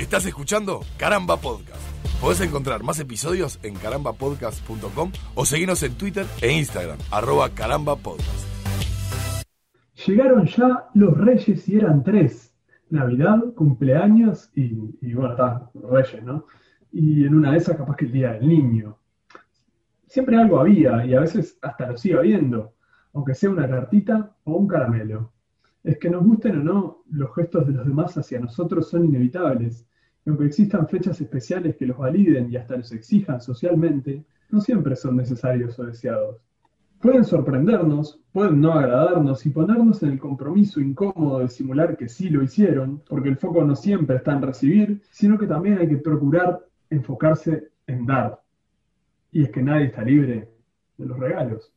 Estás escuchando Caramba Podcast. Podés encontrar más episodios en carambapodcast.com o seguirnos en Twitter e Instagram, arroba carambapodcast. Llegaron ya los reyes y eran tres. Navidad, cumpleaños y, y bueno, está, reyes, ¿no? Y en una de esas capaz que el día del niño. Siempre algo había y a veces hasta lo sigue habiendo, aunque sea una cartita o un caramelo. Es que nos gusten o no, los gestos de los demás hacia nosotros son inevitables. Aunque existan fechas especiales que los validen y hasta los exijan socialmente, no siempre son necesarios o deseados. Pueden sorprendernos, pueden no agradarnos y ponernos en el compromiso incómodo de simular que sí lo hicieron, porque el foco no siempre está en recibir, sino que también hay que procurar enfocarse en dar. Y es que nadie está libre de los regalos.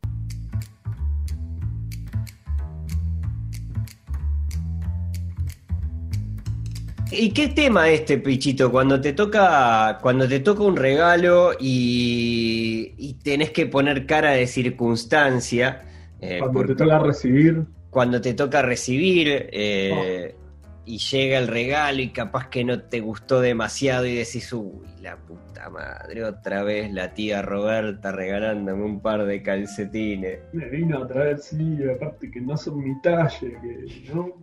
¿Y qué tema este, Pichito? Cuando te toca, cuando te toca un regalo y, y tenés que poner cara de circunstancia. eh, cuando te toca recibir. Cuando te toca recibir eh, oh. y llega el regalo y capaz que no te gustó demasiado y decís, uy, la puta madre, otra vez la tía Roberta regalándome un par de calcetines. Me vino a traer, sí, aparte que no son mi talle, que no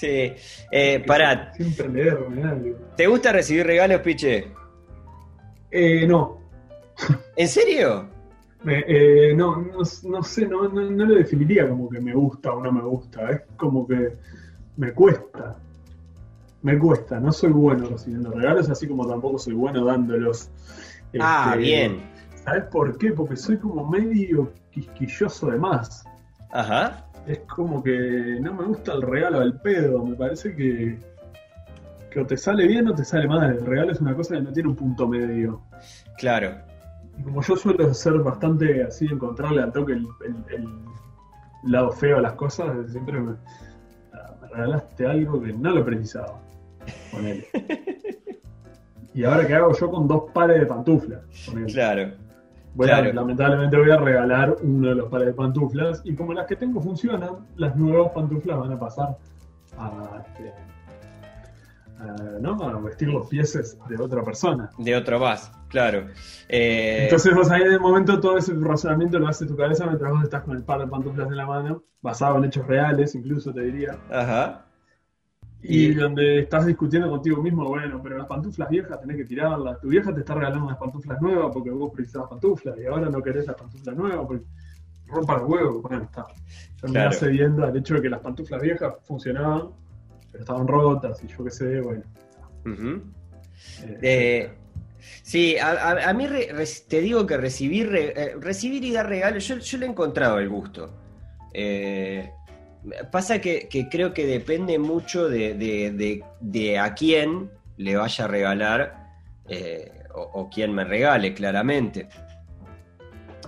Sí, eh, pará. Siempre leer. ¿Te gusta recibir regalos, Piche? Eh, no. ¿En serio? Eh, no, no, no, sé, no, no, no, lo definiría como que me gusta o no me gusta. Es como que me cuesta. Me cuesta. No soy bueno recibiendo regalos, así como tampoco soy bueno dándolos. Ah, este, bien. ¿Sabes por qué? Porque soy como medio quisquilloso de más. Ajá es como que no me gusta el regalo al pedo. Me parece que, que o te sale bien o te sale mal. El regalo es una cosa que no tiene un punto medio. Claro. Y como yo suelo ser bastante así, encontrarle al toque el, el, el lado feo a las cosas, siempre me, me, regalaste algo que no lo precisaba. Con él. y ahora qué hago yo con dos pares de pantuflas. Claro. Voy Claro. a, lamentablemente voy a regalar uno de los pares de pantuflas y como las que tengo funcionan, las nuevas pantuflas van a pasar a, este, a, ¿no? a vestir los pies de otra persona. De otro más, claro. Eh, Entonces vos ahí en el momento todo ese razonamiento lo hace tu cabeza mientras vos estás con el par de pantuflas en la mano, basado en hechos reales incluso te diría, Ajá. Y, Y- donde estás discutiendo contigo mismo, bueno, pero las pantuflas viejas tenés que tirarlas, tu vieja te está regalando unas pantuflas nuevas porque vos precisabas pantuflas y ahora no querés las pantuflas nuevas porque rompa los huevos, bueno, está. Terminás Claro. cediendo al hecho de que las pantuflas viejas funcionaban, pero estaban rotas y yo qué sé, bueno. Ujú. eh, Eh, sí, a, a- a mí re- re- te digo que recibir, re- eh, recibir y dar regalos, yo, yo le he encontrado el gusto. Eh, pasa que, que creo que depende mucho de, de- de- de a quién le vaya a regalar eh, o, o quién me regale, claramente.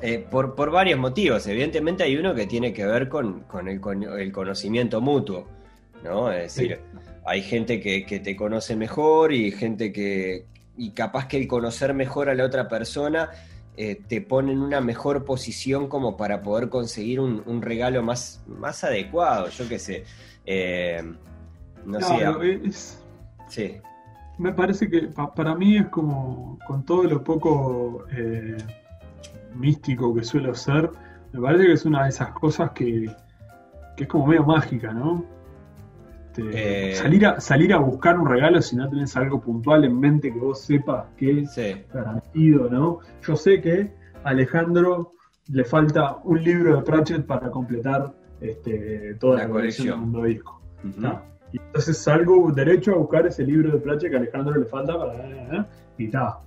Eh, por, por varios motivos. Evidentemente hay uno que tiene que ver con, con el, con el conocimiento mutuo, ¿no? Es decir, hay gente que, que te conoce mejor y gente que... Y capaz que el conocer mejor a la otra persona eh, te pone en una mejor posición como para poder conseguir un, un regalo más, más adecuado, yo qué sé. Eh, no sé. claro, a- es, sí. Me parece que pa- para mí es como, con todo lo poco eh, místico que suelo ser, me parece que es una de esas cosas que, que es como medio mágica, ¿no? Este, Eh. salir, a, salir a buscar un regalo si no tenés algo puntual en mente que vos sepas que es Sí. garantido, ¿no? Yo sé que a Alejandro le falta un libro de Pratchett para completar este, toda La la, colección mundo disco. Y entonces salgo derecho a buscar ese libro de Pratchett que a Alejandro le falta para. y está.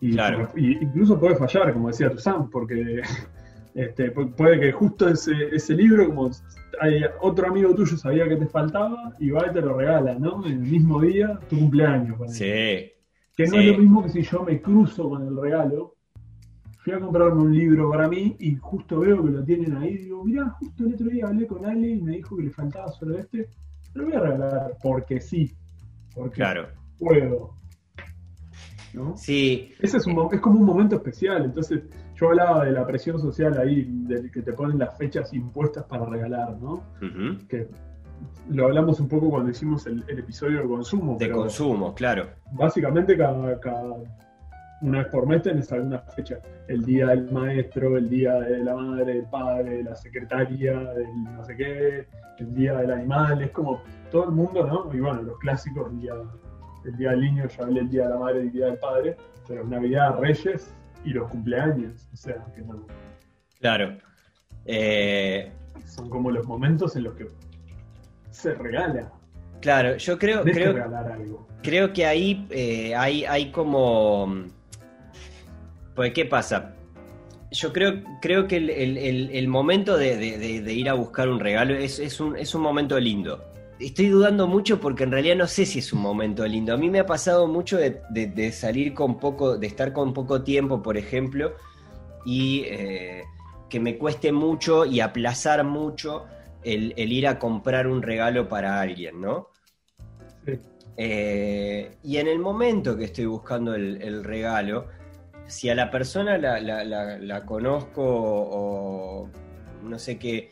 Y, Claro. y incluso puede fallar, como decía Tuzán, porque este, pu- puede que justo ese, ese libro, como hay otro amigo tuyo sabía que te faltaba, y va y te lo regala, ¿no? En el mismo día, tu cumpleaños. ponele. Sí. Que no Sí. es lo mismo que si yo me cruzo con el regalo. Fui a comprarme un libro para mí y justo veo que lo tienen ahí. Y digo, mirá, justo el otro día hablé con Ale y me dijo que le faltaba solo este. Lo voy a regalar porque sí. Porque Claro. puedo. ¿No? Sí. Ese es, un, mo- es como un momento especial. Entonces, yo hablaba de la presión social ahí, de que te ponen las fechas impuestas para regalar, ¿no? Que lo hablamos un poco cuando hicimos el, episodio de consumo. De consumo, claro. Básicamente cada, cada, una vez por mes tenés alguna fecha. El día del maestro, el día de la madre, el padre, la secretaria, el no sé qué, el día del animal, es como todo el mundo, ¿no? Y bueno, los clásicos, el día, el día del niño, ya hablé el día de la madre y el día del padre, pero Navidad, Reyes y los cumpleaños, o sea, que no. Claro. Eh, Son como los momentos en los que se regala. Claro, yo creo, creo, creo que ahí eh, hay, hay como... Pues, ¿qué pasa? Yo creo, creo que el, momento de, ir a buscar un regalo es, un, es un momento lindo. Estoy dudando mucho porque en realidad no sé si es un momento lindo. A mí me ha pasado mucho de, salir con poco, de estar con poco tiempo, por ejemplo, y eh, que me cueste mucho y aplazar mucho el, ir a comprar un regalo para alguien, ¿no? Sí. Eh, y en el momento que estoy buscando el, regalo, si a la persona la, conozco o no sé qué,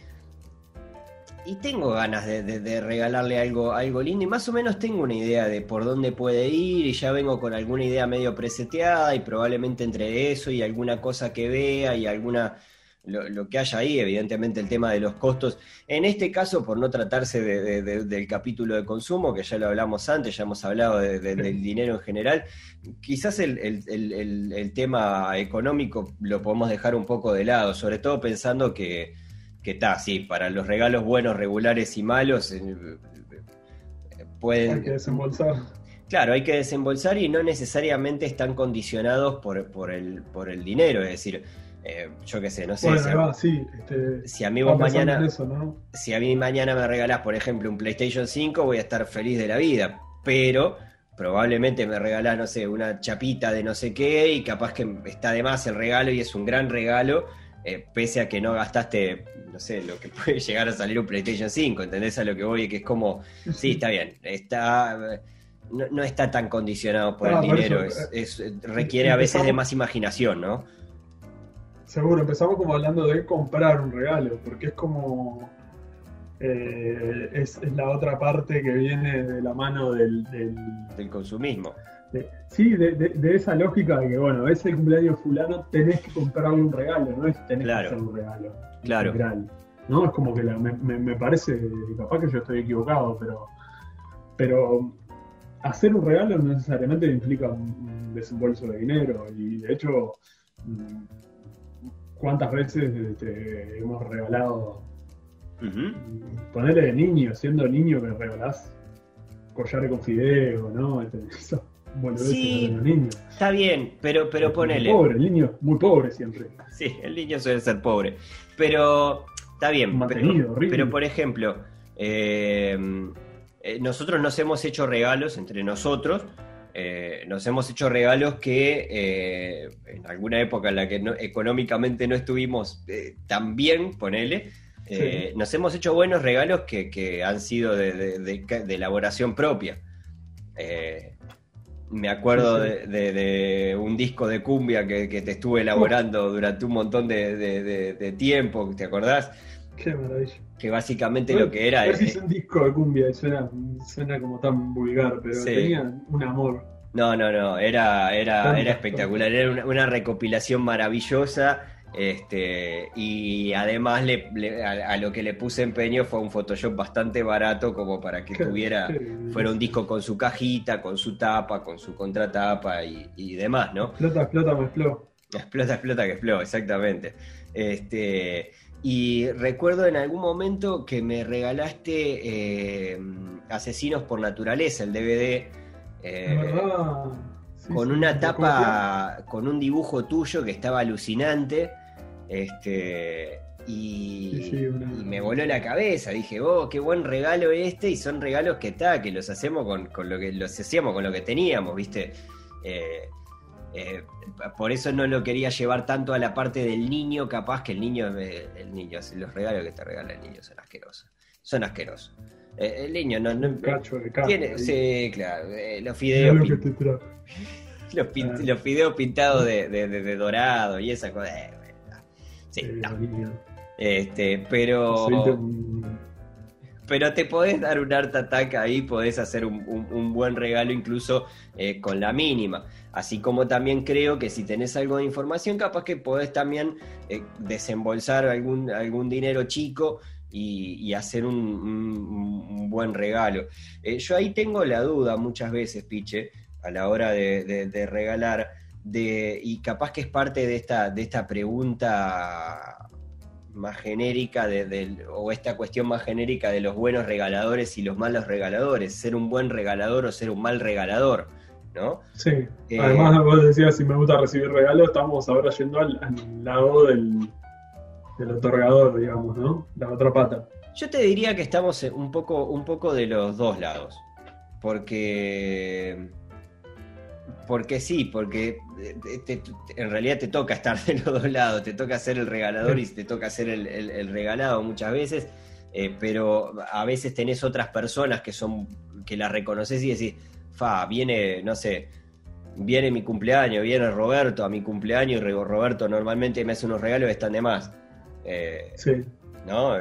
y tengo ganas de, regalarle algo, algo lindo y más o menos tengo una idea de por dónde puede ir y ya vengo con alguna idea medio preseteada y probablemente entre eso y alguna cosa que vea y alguna lo, que haya ahí, evidentemente el tema de los costos. En este caso, por no tratarse del capítulo de consumo, que ya lo hablamos antes, ya hemos hablado del dinero en general, quizás el, tema económico lo podemos dejar un poco de lado, sobre todo pensando que está, sí, para los regalos buenos, regulares y malos, eh, pueden... Hay que desembolsar. Claro, hay que desembolsar y no necesariamente están condicionados por, por, el, por el dinero, es decir, eh, yo qué sé, no sé. si, este, si a mí vos mañana. Si a mí mañana me regalás, por ejemplo, un PlayStation 5, voy a estar feliz de la vida. Pero probablemente me regalás, no sé, una chapita de no sé qué, y capaz que está de más el regalo y es un gran regalo. Eh, pese a que no gastaste, no sé, lo que puede llegar a salir un PlayStation 5, ¿entendés a lo que voy? Que es como, sí, está bien, está, no, está tan condicionado por el dinero, es, requiere a veces de más imaginación, ¿no? Seguro, empezamos como hablando de comprar un regalo, porque es como. Eh, es, la otra parte que viene de la mano del. Del, consumismo. Sí, de, esa lógica de que, bueno, es el cumpleaños fulano, tenés que comprarle un regalo, no es tenés que hacer un regalo. Claro. ¿no? Es como que me, me, parece, capaz que yo estoy equivocado, pero. Pero hacer un regalo no necesariamente implica un desembolso de dinero, y de hecho mm, cuántas veces te hemos regalado, ponerle de niño, siendo niño que regalás collares con fideo, ¿no? Este, eso, sí, los niños. Está bien, pero, pero ponele. Pobre, el niño muy pobre siempre. Sí, el niño suele ser pobre. Pero está bien. pero, pero, por ejemplo, eh, eh, nosotros nos hemos hecho regalos entre nosotros eh, nos hemos hecho regalos que eh, en alguna época en la que económicamente no estuvimos tan bien, ponele, nos hemos hecho buenos regalos que, han sido de, elaboración propia. Me acuerdo de, un disco de cumbia que, te estuve elaborando durante un montón de, tiempo, ¿te acordás? Qué maravilla. Que básicamente lo que era. es un disco de cumbia, suena, suena como tan vulgar, pero tenía un amor. No, no, no, era, era, era espectacular, era una, recopilación maravillosa. Este, y además le, a, lo que le puse empeño fue un Photoshop bastante barato como para que tuviera, fuera un disco con su cajita, con su tapa, con su contratapa y, y demás, ¿no? Explota, explota, me explota. Explota, explota, que explota, exactamente. Este, y recuerdo en algún momento que me regalaste eh, Asesinos por Naturaleza, el DVD. Eh, con una tapa, con un dibujo tuyo que estaba alucinante. Este, y, me voló la cabeza. Dije, oh, qué buen regalo este. Y son regalos que está, que los hacemos con, lo que los hacíamos con lo que teníamos, ¿viste? Eh, eh, por eso no lo quería llevar tanto a la parte del niño, capaz que el niño, eh, el niño, los regalos que te regala el niño son asquerosos. Son asquerosos. Eh, el niño no, no tiene, sí, claro, los fideos. los, fideos pintados de, dorado y esa cosa. Sí, Este, pero. pero te podés dar un art attack ahí, podés hacer un, buen regalo incluso eh, con la mínima. Así como también creo que si tenés algo de información, capaz que podés también eh, desembolsar algún, algún dinero chico y, hacer un, buen regalo. Eh, yo ahí tengo la duda muchas veces, Piche, a la hora de, regalar, de, y capaz que es parte de esta, de esta pregunta más genérica de, o esta cuestión más genérica de los buenos regaladores y los malos regaladores, ser un buen regalador o ser un mal regalador, ¿no? Sí, eh, además vos decías si me gusta recibir regalos, estamos ahora yendo al, lado del, del, otorgador, digamos, ¿no? La otra pata. Yo te diría que estamos un poco, un poco de los dos lados, porque porque sí, porque eh, en realidad te toca estar de los dos lados, te toca ser el regalador y te toca ser el, regalado muchas veces, eh, pero a veces tenés otras personas que son que las reconoces y decís, fa, viene, no sé, viene mi cumpleaños, viene Roberto a mi cumpleaños y Roberto normalmente me hace unos regalos que están de más. Eh, sí. ¿No?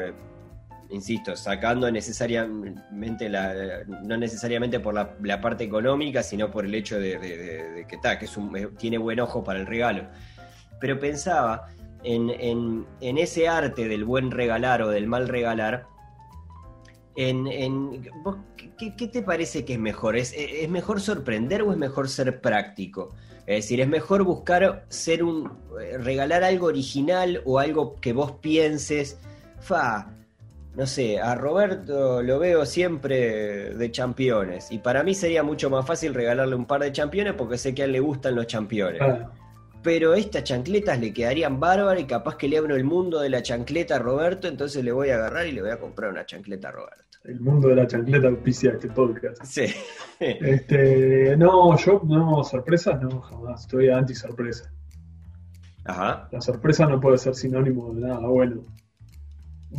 Insisto, sacando necesariamente la, no necesariamente por la, parte económica, sino por el hecho de, que, está que es un, tiene buen ojo para el regalo. Pero pensaba en, ese arte del buen regalar o del mal regalar, en, ¿qué, te parece que es mejor? ¿Es, ¿Es mejor sorprender o es mejor ser práctico? Es decir, es mejor buscar ser un regalar algo original o algo que vos pienses, fa, no sé, a Roberto lo veo siempre de championes. Y para mí sería mucho más fácil regalarle un par de championes porque sé que a él le gustan los championes. Pero estas chancletas le quedarían bárbaras y capaz que le abro el mundo de la chancleta a Roberto, entonces le voy a agarrar y le voy a comprar una chancleta a Roberto. El mundo de la chancleta auspicia este podcast. Sí. este, no, yo no, sorpresas no, jamás. Estoy anti sorpresa. Ajá. La sorpresa no puede ser sinónimo de nada bueno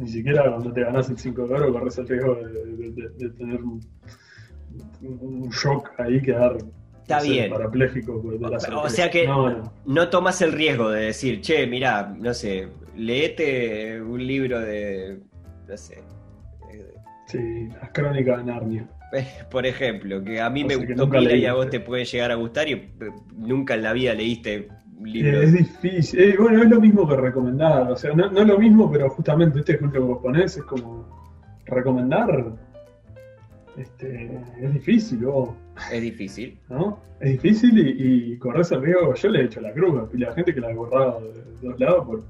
ni siquiera cuando te ganas el 5 de oro corres el riesgo de, tener un, shock ahí, quedar Está bien. parapléjico. o sea que no, tomas el riesgo de decir, che, mira, no sé, leete un libro de, no sé. Sí, las crónicas de Narnia. Por ejemplo, que a mí me gustó Mira y a vos te puede llegar a gustar y eh, nunca en la vida leíste es difícil. Eh, bueno, es lo mismo que recomendar. O sea, no, es lo mismo, pero justamente este ejemplo que vos ponés es como recomendar. Este, es difícil, vos. Es difícil. ¿No? Es difícil y, y corres el riesgo. Yo le he hecho la cruz y la gente que la he borrado de, dos lados por,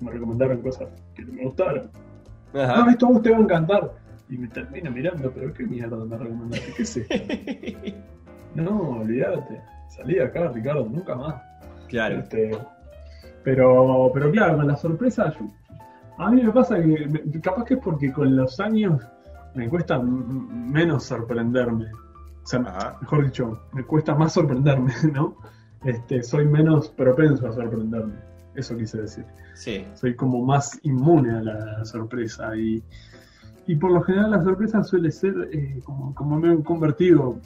me recomendaron cosas que no me gustaron. Ajá. No, esto a vos te va a encantar. Y me termino mirando, pero qué mierda me recomendaste, ¿qué sé? no, olvídate. Salí de acá, Ricardo, nunca más. Claro. Este, pero, pero claro, con la sorpresa, a mí me pasa que capaz que es porque con los años me cuesta menos sorprenderme. O sea, mejor dicho, me cuesta más sorprenderme, ¿no? Este, soy menos propenso a sorprenderme. Eso quise decir. Sí. Soy como más inmune a la sorpresa. Y, y por lo general la sorpresa suele ser, eh, como, como, me he convertido,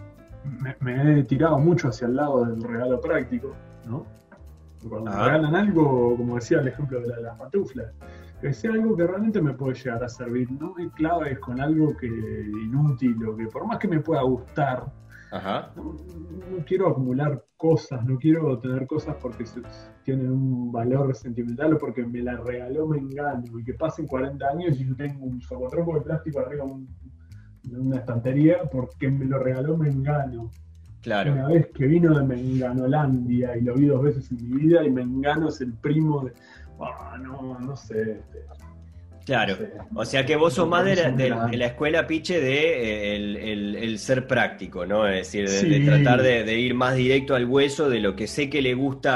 me, me, he tirado mucho hacia el lado del regalo práctico, ¿no? Cuando me regalan algo, como decía el ejemplo de las pantuflas, que sea algo que realmente me puede llegar a servir. No me claves con algo que inútil o que por más que me pueda gustar, No, quiero acumular cosas, no quiero tener cosas porque tienen un valor sentimental o porque me la regaló me engano y que pasen 40 años y yo tengo un socotroco de plástico arriba de una estantería porque me lo regaló me engano. Una vez que vino de Menganolandia y lo vi dos veces en mi vida y Mengano es el primo de... No, no sé. Este, claro, o sea que vos sos más de la, escuela piche de eh, el, ser práctico, ¿no? Es decir, de, tratar de, ir más directo al hueso de lo que sé que le gusta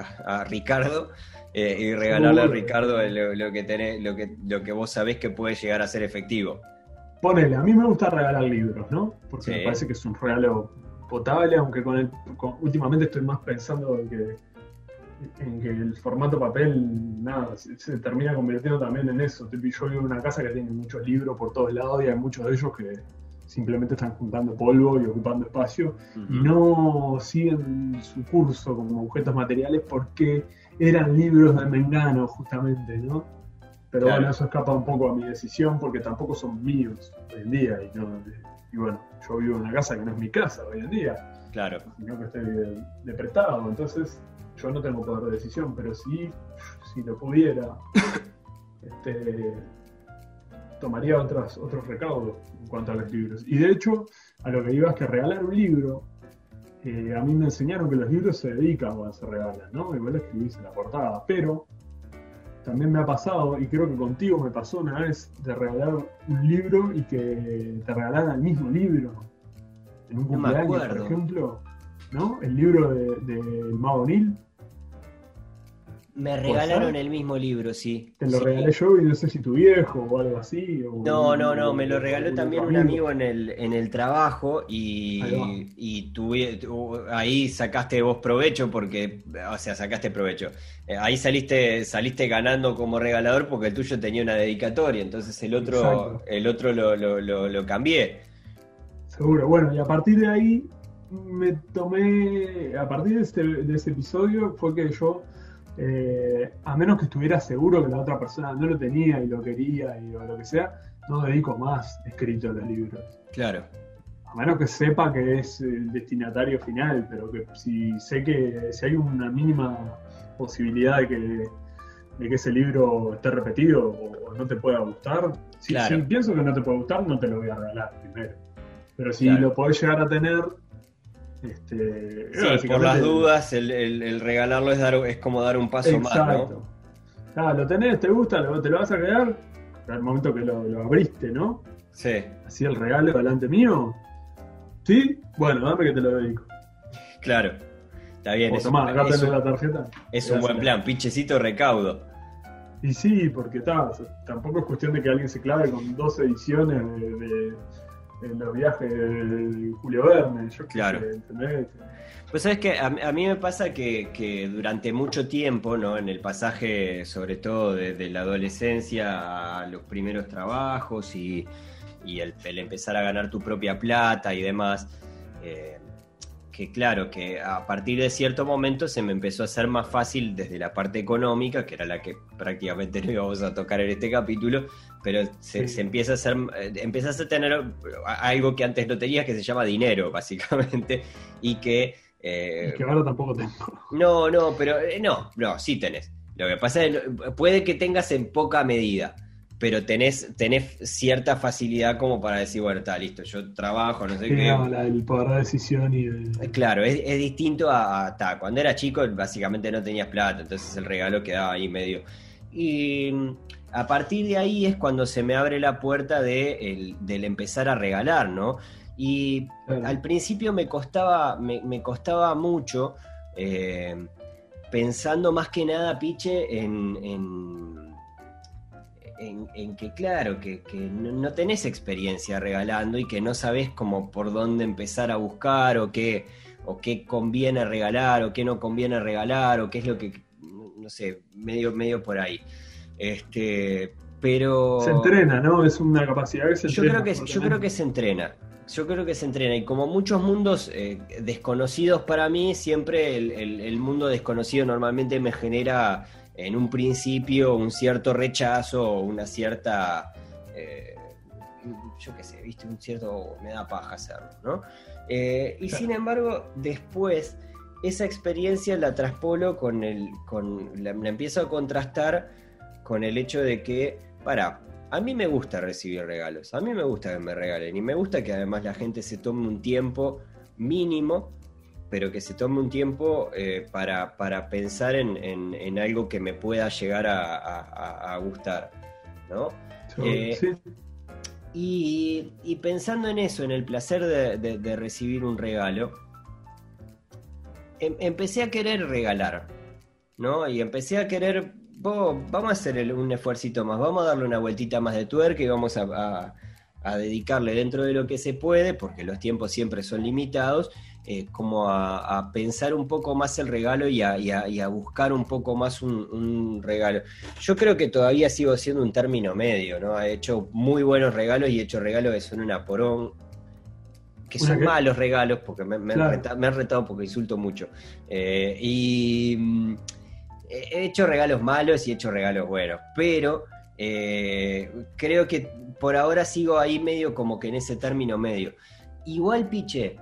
a, Ricardo eh, y regalarle a Ricardo lo, que tenés, lo, que, lo que vos sabés que puede llegar a ser efectivo. Ponele, a mí me gusta regalar libros, ¿no? Porque me parece que es un regalo potable, aunque con el, últimamente estoy más pensando en que, en que el formato papel, nada, se, termina convirtiendo también en eso. Yo vivo en una casa que tiene muchos libros por todos lados y hay muchos de ellos que simplemente están juntando polvo y ocupando espacio y no siguen su curso como objetos materiales porque eran libros de Mengano, justamente, ¿no? Pero bueno, eso escapa un poco a mi decisión porque tampoco son míos hoy en día. Y, no, y bueno, yo vivo en una casa que no es mi casa hoy en día. Claro. Sino que estoy de, de prestado. Entonces, yo no tengo poder de decisión, pero sí, si lo pudiera, este, tomaría otras, otros recaudos en cuanto a los libros. Y de hecho, a lo que iba es que regalar un libro, eh, a mí me enseñaron que los libros se dedican cuando se regalan, ¿no? Igual escribís en la portada, pero también me ha pasado, y creo que contigo me pasó una vez, de regalar un libro y que te regalaran el mismo libro en un No cumpleaños, por ejemplo, ¿no? El libro del de, del Mago Me ¿Puede regalaron el mismo libro, sí. te lo Sí. regalé yo y no sé si tu viejo o algo así. o- No, no, no, me lo regaló también un amigo en el, en el trabajo Ahí y, y tuve- tu- ahí sacaste vos provecho porque, o sea, sacaste provecho. Eh, ahí saliste, saliste ganando como regalador porque el tuyo tenía una dedicatoria, entonces el otro, Exacto. el otro lo, lo, lo, lo cambié. Seguro, bueno, y a partir de ahí me tomé, a partir de, este, de ese episodio fue que yo, eh, a menos que estuviera seguro que la otra persona no lo tenía y lo quería y o lo que sea, no dedico más escrito a los libros. Claro, A menos que sepa que es el destinatario final, pero que si sé que si hay una mínima posibilidad de que, de que ese libro esté repetido o, o no te pueda gustar, si, Claro. si pienso que no te puede gustar, no te lo voy a regalar primero. Pero si Claro. lo podés llegar a tener, este, sí, por las dudas, el, el- el regalarlo es, dar, es como dar un paso más. ¿no? Ah, lo tenés, te gusta, lo- te lo vas a quedar. Al momento que lo, lo abriste, ¿no? Sí, Así el regalo delante mío. ¿Sí? Bueno, dame que te lo dedico. claro. Está bien, O es, tomá, acá tenés la tarjeta. es un buen plan, pinchecito recaudo. Y sí, porque ta, tampoco es cuestión de que alguien se clave con dos ediciones de, de- de los viajes de Julio Verne. Yo Claro. sé, ¿entendés? Pues sabes que a, a mí me pasa que, que durante mucho tiempo, ¿no? En el pasaje, sobre todo de, de la adolescencia a los primeros trabajos y, y el, el empezar a ganar tu propia plata y demás, eh, que claro, que a partir de cierto momento se me empezó a hacer más fácil desde la parte económica, que era la que prácticamente no íbamos a tocar en este capítulo, pero se, Sí. se empieza a hacer, eh, empiezas a tener algo que antes no tenías que se llama dinero, básicamente, y que... eh, Y que ahora tampoco tengo. no, no, pero eh, no, no, sí tenés. Lo que pasa es que puede que tengas en poca medida, pero tenés, tenés cierta facilidad como para decir, bueno, está listo, yo trabajo, no sé qué. no, la- el poder de decisión y de... Claro, es, es distinto a, a- ta, cuando era chico, básicamente no tenías plata, entonces el regalo quedaba ahí medio. Y mm, a partir de ahí es cuando se me abre la puerta de el- del empezar a regalar, ¿no? Y Claro. al principio me costaba, me, me costaba mucho, eh, pensando más que nada, Piche, en, en, en- en que, claro, que, que no, tenés experiencia regalando y que no sabés como por dónde empezar a buscar o qué, o qué conviene regalar o qué no conviene regalar o qué es lo que, no sé, medio, medio por ahí. Este, pero... Se entrena, ¿no? Es una capacidad que se Yo entrena. creo que, yo creo que se entrena. Yo creo que se entrena. Y como muchos mundos eh, desconocidos para mí, siempre el, el- el mundo desconocido normalmente me genera en un principio un cierto rechazo o una cierta. eh, yo qué sé, viste, un cierto. me da paja hacerlo, ¿no? Eh, y Claro. sin embargo, después, esa experiencia la traspolo con el. con. la, la empiezo a contrastar con el hecho de que. Para, a mí me gusta recibir regalos, a mí me gusta que me regalen y me gusta que además la gente se tome un tiempo mínimo, pero que se tome un tiempo eh, para, para pensar en, en- en algo que me pueda llegar a, a- gustar, ¿no? Eh, sí, Y, y pensando en eso, en el placer de, de- de recibir un regalo, em- empecé a querer regalar, ¿no? Y empecé a querer, "Bo, vamos a hacer el- un esfuercito más, vamos a darle una vueltita más de tuerca y vamos a, a- a dedicarle dentro de lo que se puede, porque los tiempos siempre son limitados, eh, como a, a pensar un poco más el regalo y a, y a- y a buscar un poco más un, un regalo. Yo creo que todavía sigo siendo un término medio, ¿no? He hecho muy buenos regalos y he hecho regalos que son una porón, que son malos regalos, porque me, me han me retado porque insulto mucho. Eh, y mm, he he hecho regalos malos y he hecho regalos buenos, pero Eh, creo que por ahora sigo ahí medio como que en ese término medio. Igual, Piche,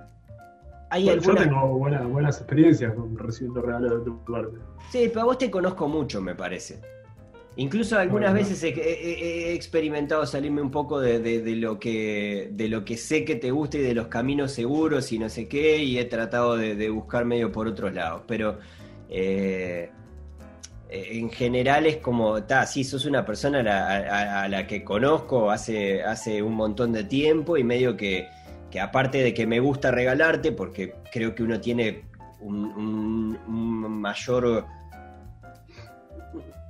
hay Bueno. Yo tengo buena- buenas experiencias con recibiendo regalos de tu parte. Sí, pero a vos te conozco mucho, me parece. Incluso algunas Bueno. veces he, he- he experimentado salirme un poco de, de- de lo que, de lo que sé que te gusta y de los caminos seguros y no sé qué, y he tratado de, de buscar medio por otros lados. Pero eh, en general es como, ta, sí, sos una persona a la, a- a la que conozco hace, hace un montón de tiempo y medio que, que aparte de que me gusta regalarte, porque creo que uno tiene un, un- un mayor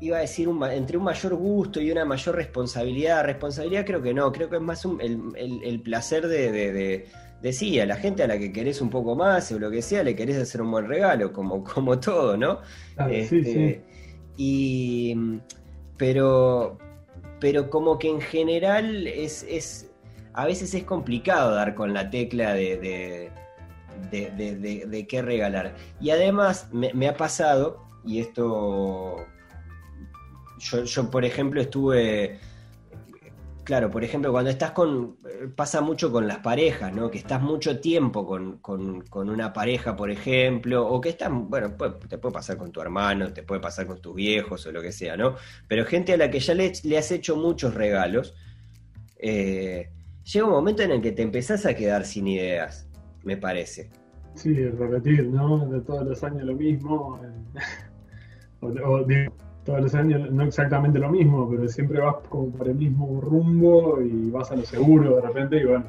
iba a decir un entre un mayor gusto y una mayor responsabilidad. Responsabilidad creo que no, creo que es más un- el, el- el placer de, de, de- de sí, a la gente a la que querés un poco más o lo que sea, le querés hacer un buen regalo, como, como todo, ¿no? Sí, Este, sí. Y pero, pero como que en general es, es a veces es complicado dar con la tecla de, de, de- qué regalar. Y además me, ha pasado, y esto yo, por ejemplo estuve Claro, por ejemplo, cuando estás con. pasa mucho con las parejas, ¿no? Que estás mucho tiempo con, con- con una pareja, por ejemplo, o que estás. Bueno, te puede pasar con tu hermano, te puede pasar con tus viejos o lo que sea, ¿no? Pero gente a la que ya le, le has hecho muchos regalos, eh, llega un momento en el que te empezás a quedar sin ideas, me parece. Sí, repetir, ¿no? De todos los años lo mismo. eh, o, o digo, todos los años no exactamente lo mismo, pero siempre vas como por el mismo rumbo y vas a lo seguro de repente y bueno,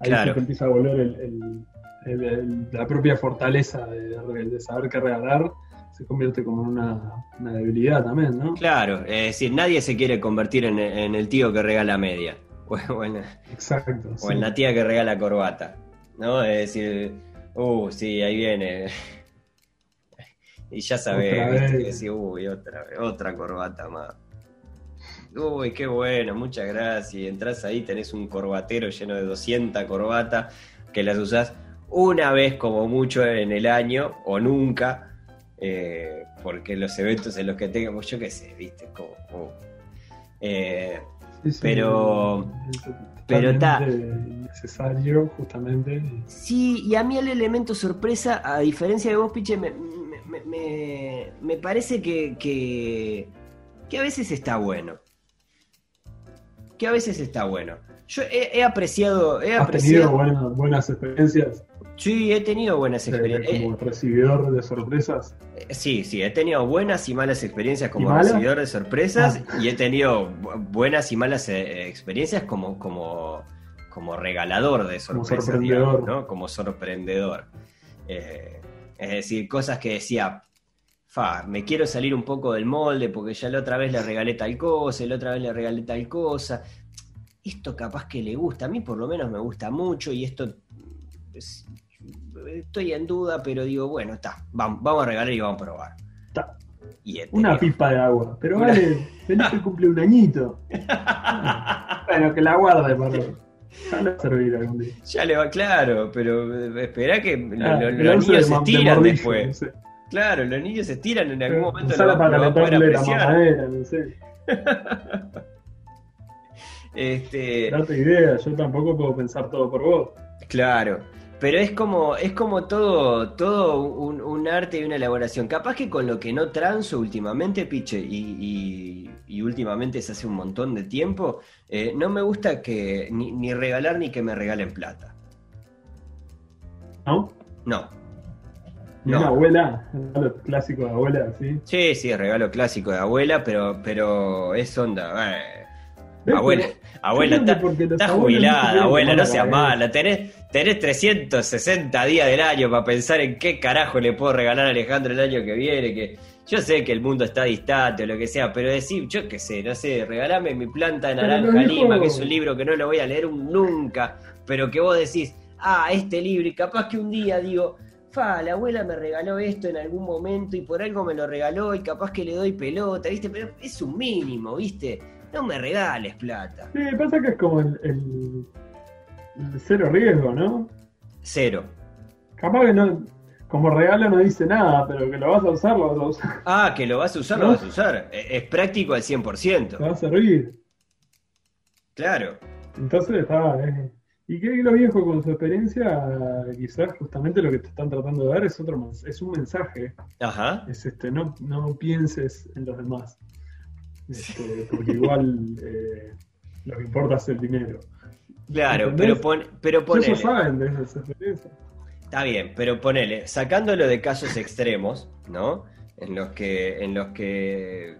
ahí Claro. se te empieza a volver el- el- el- el- la propia fortaleza de, de saber qué regalar, se convierte como en una, una debilidad también, ¿no? Claro, es decir, nadie se quiere convertir en, en el tío que regala media. O, o en- Exacto. O en la tía que regala corbata. ¿No? Es decir, uh, sí, ahí viene. y ya sabés, decís, uy, otra, otra corbata más. Uy, qué bueno, muchas gracias. Y entras ahí, tenés un corbatero lleno de 200 corbatas que las usás una vez como mucho en el año o nunca, eh, porque los eventos en los que tengamos, yo qué sé, ¿viste? Como, uh. Eh, Sí, sí, pero- es pero totalmente Necesario, justamente. Sí, y a mí el elemento sorpresa, a diferencia de vos, Piche, me, me- me- me parece que, que, que a veces está bueno. Que a veces está bueno. Yo he, he apreciado, he ¿Has tenido apreciado. buenas, buenas experiencias Sí, he tenido buenas eh, experiencias. como recibidor de sorpresas? Eh, sí, sí, he tenido buenas y malas experiencias como recibidor de sorpresas Ah. y he tenido bu- buenas y malas eh, experiencias como, como, como regalador de Como sorpresas, sorprendedor. digamos, ¿no? Como sorprendedor. Eh, es decir, cosas que decía, fa, me quiero salir un poco del molde porque ya la otra vez le regalé tal cosa, la otra vez le regalé tal cosa. Esto capaz que le gusta, a mí por lo menos me gusta mucho y esto es- estoy en duda, pero digo, bueno, está, vamos, vamos a regalar y vamos a probar. Ta. Y he Una pipa de agua. Pero vale, Felipe cumple un añito. bueno, que la guarde para. Ya le va a servir algún día. Ya le va claro, pero eh, esperá que lo- Ah, lo- que los niños se de estiran después. no sé. Claro, los niños se estiran en algún momento, lo, para lo a poder la mamadera, no sé. Este, Date idea, yo tampoco puedo pensar todo por vos. Claro, pero es como, es como todo, todo un, un arte y una elaboración. Capaz que con lo que no transo últimamente, Piche, y, y- y últimamente se hace un montón de tiempo, eh, no me gusta que ni, ni regalar ni que me regalen plata. ¿No? No. No. una abuela, los clásicos de abuela, ¿sí? Sí, sí, regalo clásico de abuela, pero, pero es onda. eh. Abuela, abuela, está, jubilada, abuela, no seas mala. Tenés, tenés 360 días del año para pensar en qué carajo le puedo regalar a Alejandro el año que viene. Que yo sé que el mundo está distante o lo que sea, pero decir, yo qué sé, no sé, regalame mi planta de naranja lima, que es un libro que no lo voy a leer un- nunca, pero que vos decís, ah, este libro, y capaz que un día digo, fa, la abuela me regaló esto en algún momento y por algo me lo regaló y capaz que le doy pelota, ¿viste? Pero es un mínimo, ¿viste? No me regales plata. Sí, pasa que es como el, el- el cero riesgo, ¿no? Cero. Capaz que no. como regalo no dice nada, pero que lo vas a usar, lo vas a usar. Ah, que lo vas a usar, lo vas a usar. E, Es práctico al 100%. Te va a servir. Claro. Entonces está. eh, Y que los viejos con su experiencia, quizás justamente lo que te están tratando de dar es otro es un mensaje. Ajá. Es este, no, no pienses en los demás. Este, porque igual eh, lo que importa es el dinero. Claro, ¿Entendés? pero, pon, pero Ellos ponele. saben de esas experiencias. Está bien, pero ponele, sacándolo de casos extremos, ¿no? En los que, en los que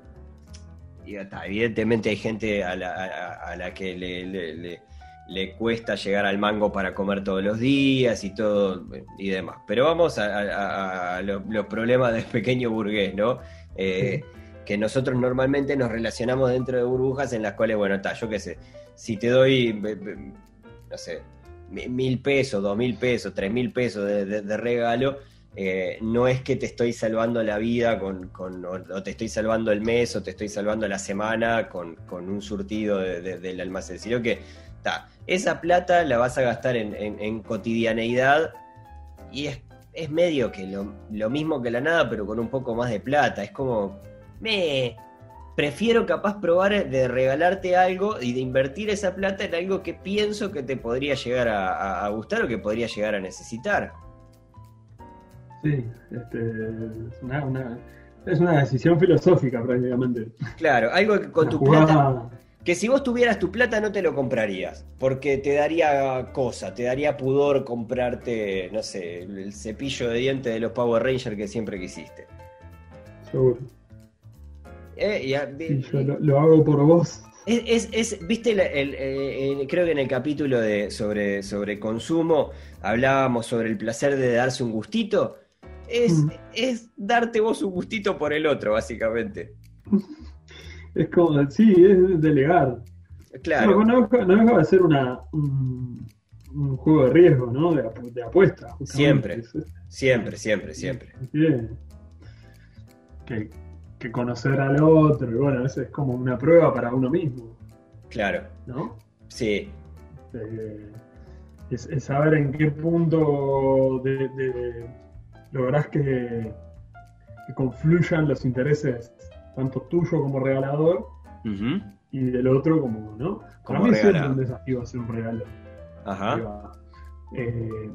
digo, evidentemente hay gente a la, a- a la que le, le- le- le cuesta llegar al mango para comer todos los días y todo y demás. Pero vamos a, a- a lo- los problemas del pequeño burgués, ¿no? Eh, que nosotros normalmente nos relacionamos dentro de burbujas en las cuales, bueno, está, yo qué sé, si te doy, no sé, mi- mil pesos, dos mil pesos, tres mil pesos de, regalo, eh, no es que te estoy salvando la vida con, con- o, te estoy salvando el mes o te estoy salvando la semana con, con un surtido de- de- del almacén, sino que ta, esa plata la vas a gastar en, en- en cotidianeidad y es, es medio que lo, lo mismo que la nada, pero con un poco más de plata. Es como, me prefiero capaz probar de regalarte algo y de invertir esa plata en algo que pienso que te podría llegar a, gustar o que podría llegar a necesitar. Sí, este, es, una, una- es una decisión filosófica prácticamente. Claro, algo que con Una tu jugada- plata, que si vos tuvieras tu plata no te lo comprarías, porque te daría cosa, te daría pudor comprarte, no sé, el cepillo de dientes de los Power Rangers que siempre quisiste. Seguro. Eh, y a- Y yo lo, lo hago por vos. Es, es- es- viste, el- el- el- creo que en el capítulo de, sobre, sobre consumo hablábamos sobre el placer de darse un gustito. Es, Mm. es darte vos un gustito por el otro, básicamente. Es como, sí, es delegar. Claro, No, no, no deja de ser una, un, un juego de riesgo, ¿no? De, apu- de apuesta. justamente. Siempre. Siempre, siempre, siempre. Bien. Que, que conocer al otro, y bueno, eso es como una prueba para uno mismo, Claro, ¿no? sí, Eh, es, es saber en qué punto de, de- lográs que, que confluyan los intereses, tanto tuyo como regalador, y del otro como, ¿no? Para mí siempre es un desafío hacer un regalo. Ajá, eh,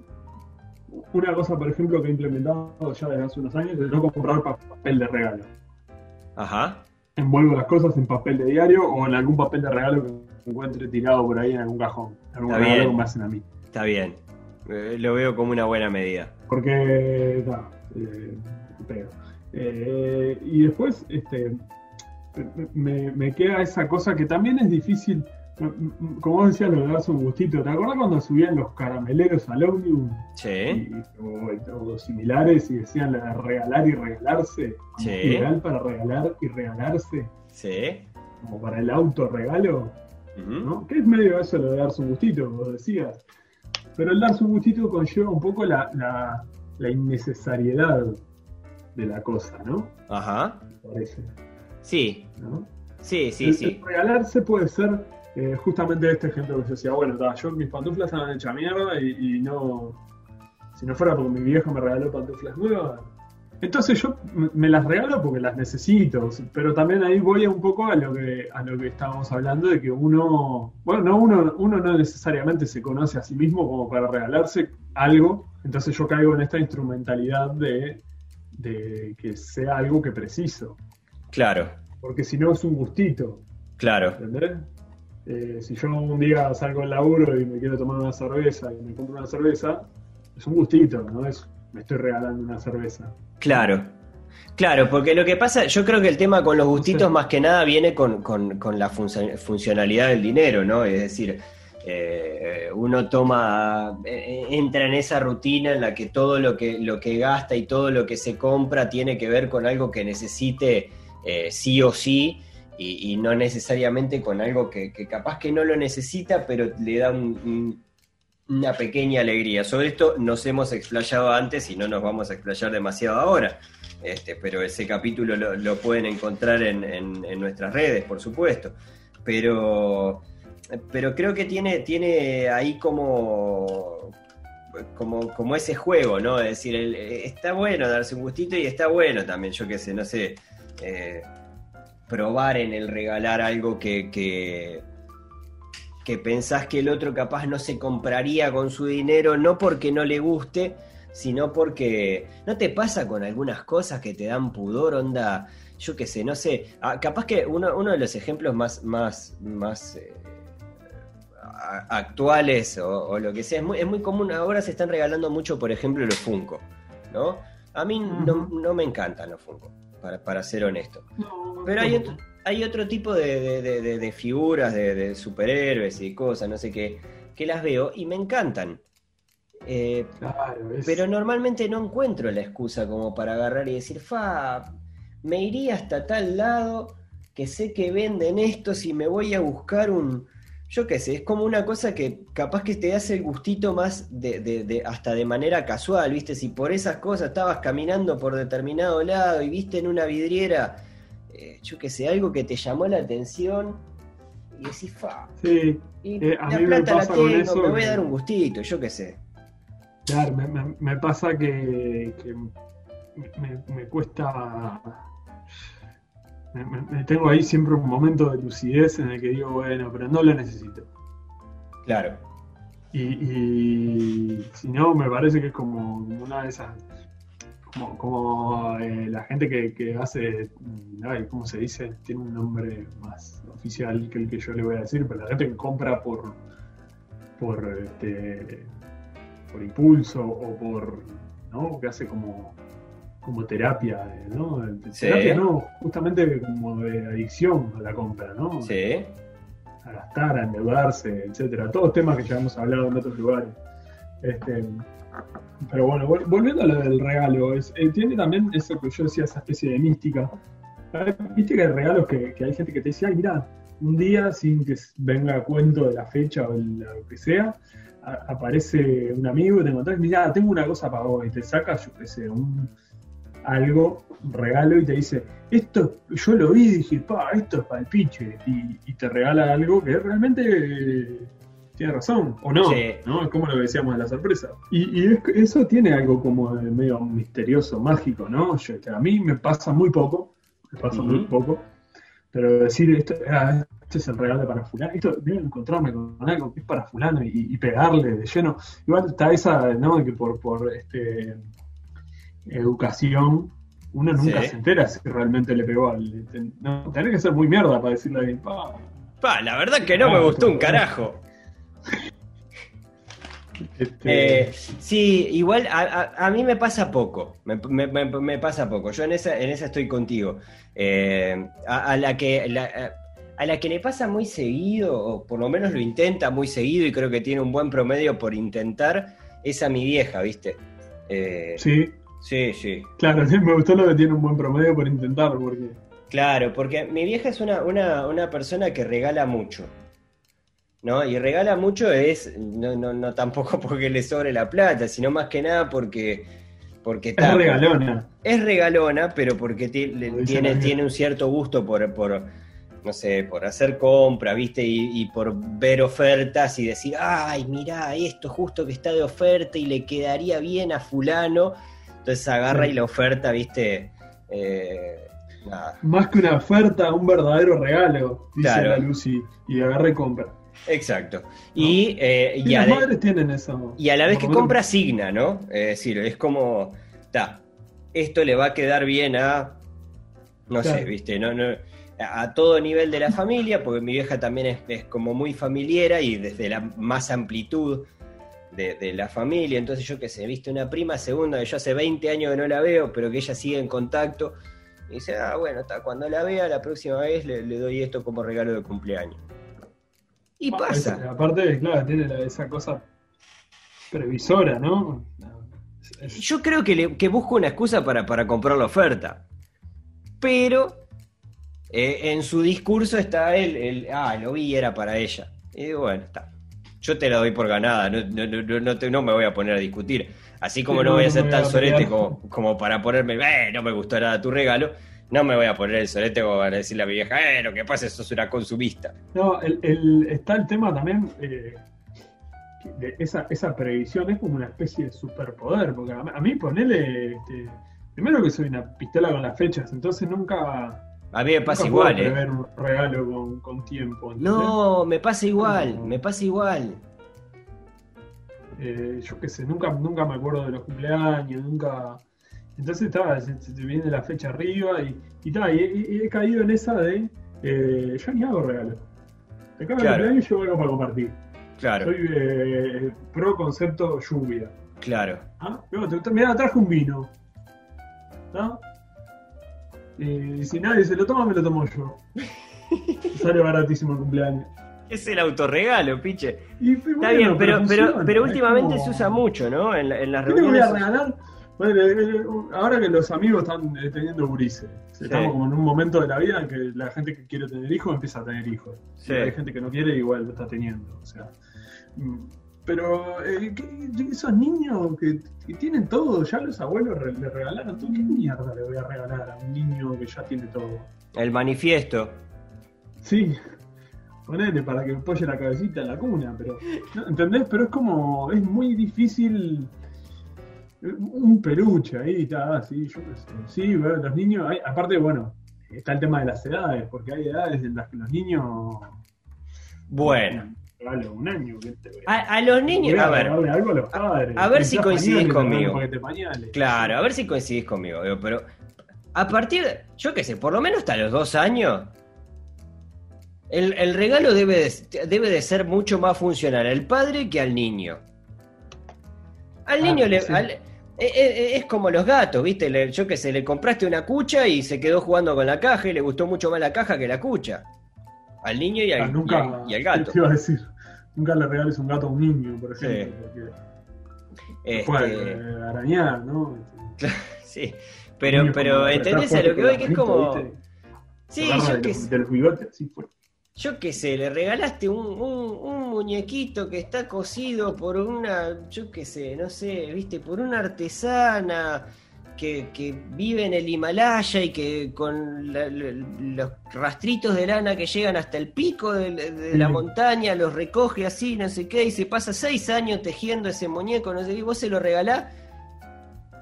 una cosa, por ejemplo, que he implementado ya desde hace unos años es no comprar pa- papel de regalo. Ajá, Envuelvo las cosas en papel de diario o en algún papel de regalo que encuentre tirado por ahí en algún cajón. Algún Está regalo bien. que me hacen a mí. está bien. Eh, lo veo como una buena medida. Porque, no, eh, pedo. Eh, y después, este, me, me queda esa cosa que también es difícil, como vos decías, lo de darse un gustito. ¿Te acordás cuando subían los carameleros al ómnibus? Sí, y- o, o similares y decían la de regalar y regalarse? Sí. Ideal para regalar y regalarse, sí. como para el autorregalo. ujú. ¿no? Que es medio eso lo de darse un gustito, vos decías. Pero el darse un gustito conlleva un poco la, la, la innecesariedad de la cosa, ¿no? Ajá, Me parece. sí, ¿no? sí, sí, El- sí. el regalarse puede ser eh, justamente este ejemplo que yo decía, bueno, ta, yo mis pantuflas estaban hechas mierda y, y no. Si no fuera porque mi viejo me regaló pantuflas nuevas. Entonces yo me las regalo porque las necesito, pero también ahí voy un poco a lo que a lo que estábamos hablando de que uno, bueno, no uno, uno no necesariamente se conoce a sí mismo como para regalarse algo, entonces yo caigo en esta instrumentalidad de, de que sea algo que preciso, Claro, porque si no es un gustito, claro. ¿entendés? Eh, si yo un día salgo del laburo y me quiero tomar una cerveza y me compro una cerveza, es un gustito, no es me estoy regalando una cerveza. Claro, claro, porque lo que pasa, yo creo que el tema con los gustitos Sí. más que nada viene con, con- con la funcio- funcionalidad del dinero, ¿no? Es decir, eh, uno toma, eh, entra en esa rutina en la que todo lo que, lo que gasta y todo lo que se compra tiene que ver con algo que necesite eh, sí o sí. Y, no necesariamente con algo que, capaz que no lo necesita, pero le da un- un, una pequeña alegría. Sobre esto nos hemos explayado antes y no nos vamos a explayar demasiado ahora. Este, pero ese capítulo lo, pueden encontrar en, nuestras redes, por supuesto. Pero, pero creo que tiene, tiene ahí como, como, como ese juego, ¿no? Es decir, está bueno darse un gustito y está bueno también, yo qué sé, no sé, eh, probar en el regalar algo que, que, que pensás que el otro capaz no se compraría con su dinero, no porque no le guste, sino porque no te pasa con algunas cosas que te dan pudor, onda, yo qué sé, no sé, ah, capaz que uno, uno de los ejemplos más, más, más eh, actuales o, o lo que sea, es muy, es muy común, ahora se están regalando mucho, por ejemplo, los Funko, ¿no? A mí no, no me encantan los Funko, para, para ser honesto. No, Pero hay otro, hay otro tipo de, de- de- de- de figuras, de, superhéroes y cosas, no sé qué, que las veo y me encantan. Eh, Claro, es- pero normalmente no encuentro la excusa como para agarrar y decir, fa, me iría hasta tal lado que sé que venden estos y me voy a buscar un... Yo qué sé, es como una cosa que capaz que te hace el gustito más de, de- de- hasta de manera casual, ¿viste? Si por esas cosas estabas caminando por determinado lado y viste en una vidriera, eh, yo qué sé, algo que te llamó la atención y decís, fa, Sí, y Eh, a la mí me la pasa con tengo, eso me voy a dar un gustito, yo qué sé. claro, me, me- me pasa que, que me, me cuesta. Me, tengo ahí siempre un momento de lucidez en el que digo, bueno, pero no lo necesito. Claro. Y, y si no, me parece que es como una de esas. Como, como eh, la gente que, que hace. mm, Ay, ¿Cómo se dice? Tiene un nombre más oficial que el que yo le voy a decir, pero la gente que compra por. por este. por impulso o por. ¿no? Que hace como. Como terapia, ¿no? Sí. Terapia no, justamente como de adicción a la compra, ¿no? Sí. a gastar, a endeudarse, etcétera. Todos temas que ya hemos hablado en otros lugares. Este, pero bueno, vol- volviendo a lo del regalo, es, eh, tiene también eso que yo decía, esa especie de mística. Viste que hay regalos que, que hay gente que te dice, ay, mira, un día sin que venga a cuento de la fecha o el- lo que sea, a- aparece un amigo y te encontrás, mira, tengo una cosa para vos, y te saca, yo qué sé, un, algo, un regalo y te dice, esto yo lo vi y dije, pa, esto es para el piche, y, y te regala algo que realmente eh, tiene razón, o no, Sí. ¿no? Es como lo que decíamos de la sorpresa. Y, y es que eso tiene algo como de medio misterioso, mágico, ¿no? Yo- que a mí me pasa muy poco, me pasa muy poco, pero decir esto, ah, este es el regalo para fulano, esto debo encontrarme con algo que es para fulano y, y pegarle de lleno. Igual está esa, ¿no? Que por, por este educación uno nunca Sí. se entera si realmente le pegó al. No, tenés que ser muy mierda para decirle a alguien, pa, Pa, la verdad que no me gustó un carajo. este, Eh, sí, igual a, a- a mí me pasa poco. Me, me- me- me pasa poco. Yo en esa, en esa estoy contigo. Eh, a, a la que la- a la que le pasa muy seguido, o por lo menos lo intenta muy seguido, y creo que tiene un buen promedio por intentar, es a mi vieja, ¿viste? Eh, sí, sí, sí. claro, sí, me gustó lo que tiene un buen promedio por intentar, porque. Claro, porque mi vieja es una, una, una persona que regala mucho. ¿No? Y regala mucho es, no, no, no tampoco porque le sobre la plata, sino más que nada porque, porque Es regalona. es regalona, pero porque tiene, tiene un cierto gusto por, por, no sé, por hacer compra, ¿viste? Y, y por ver ofertas y decir, ay, mirá, esto justo que está de oferta y le quedaría bien a fulano. Entonces agarra y la oferta, ¿viste? Eh, nada. Más que una oferta, un verdadero regalo, dice Claro. la Lucy, y agarra y compra. Exacto. Y, eh, Y las madres tienen eso. y a la vez que compra, asigna, ¿no? Es decir, es como, ta, esto le va a quedar bien a, no sé. ¿viste? No, no, a, a todo nivel de la familia, porque mi vieja también es, es como muy familiera y desde la más amplitud de, de la familia. Entonces, yo qué sé, viste una prima segunda que yo hace 20 años que no la veo, pero que ella sigue en contacto. Y dice, ah, bueno, está, cuando la vea la próxima vez le, le doy esto como regalo de cumpleaños. Y pasa. es- aparte, claro, tiene la- esa cosa previsora, ¿no? Es- Yo creo que, le, que busco una excusa para, para comprar la oferta. Pero eh, en su discurso está el, el, ah, lo vi era para ella. Y digo, bueno, está. Yo te la doy por ganada, no, no, no, no te- no me voy a poner a discutir. Así como Sí, no, voy a ser tan a sorete como, como para ponerme, eh, no me gustó nada tu regalo, no me voy a poner el sorete como para decirle a mi vieja, eh, lo que pasa es que sos una consumista. No, el, el- está el tema también, eh, de esa, esa previsión es como una especie de superpoder, porque a, a mí ponele, este, primero que soy una pistola con las fechas, entonces nunca... A mí me pasa nunca puedo igual, ¿eh? prever un regalo con, con tiempo. ¿entendés? No, me pasa igual, me pasa igual. Eh, yo qué sé, nunca, nunca me acuerdo de los cumpleaños, nunca... Entonces estaba, se, se te viene la fecha arriba y, y, ta, y, y- y he caído en esa de, eh, yo ni hago regalo. Te acaba el Claro. cumpleaños y yo algo para compartir. Claro, Soy eh, pro concepto lluvia. claro. ¿Ah? Luego te- traje un vino. ¿Ah? Y si nadie se lo toma, me lo tomo yo. Sale baratísimo el cumpleaños. Es el autorregalo, piche. Y, Está bueno, bien, pero, pero, últimamente como- se usa mucho, ¿no? En, en las ¿Qué te voy a reuniones. regalar? Bueno, eh, eh, ahora que los amigos están eh, teniendo gurises, estamos como en un momento de la vida en que la gente que quiere tener hijos empieza a tener hijos. Sí. Y hay gente que no quiere igual lo está teniendo. O sea, mm, pero eh, ¿qué- esos niños que, que tienen todo, ya los abuelos re- le regalaron todo, ¿qué mierda le voy a regalar a un niño que ya tiene todo? El manifiesto. Sí, ponele para que apoye la cabecita en la cuna, pero, ¿no? ¿entendés? Pero es como, es muy difícil un peluche ahí, está, sí, yo qué sé. Sí, bueno, los niños, hay- aparte, bueno, está el tema de las edades, porque hay edades en las que los niños... Bueno. Regalo un año, ¿qué te voy a- los niños, a ver, algo a los padres. a ver si coincidís conmigo. claro, a ver si coincidís conmigo, pero a partir, de- yo qué sé, por lo menos hasta los dos años, el, el regalo debe de, debe de ser mucho más funcional al padre que al niño. Al Ah, niño le, sí. al- eh, eh, es como los gatos, ¿viste? Le- yo qué sé, le compraste una cucha y se quedó jugando con la caja y le gustó mucho más la caja que la cucha. Al niño y al, Ah, nunca, y al- y al gato. te iba a decir, nunca le regales un gato a un niño, por Sí. ejemplo, porque Este, puede eh, arañar, ¿no? sí, pero, pero ¿entendés a lo que voy? Que es como... Sí, yo sé. de los bigotes, así fuerte. Yo qué sé, le regalaste un, un- un muñequito que está cosido por una, yo qué sé, no sé, viste, por una artesana que, que vive en el Himalaya y que con la- los rastritos de lana que llegan hasta el pico de, de la montaña los recoge así, no sé qué, y se pasa seis años tejiendo ese muñeco, no sé qué, y vos se lo regalás.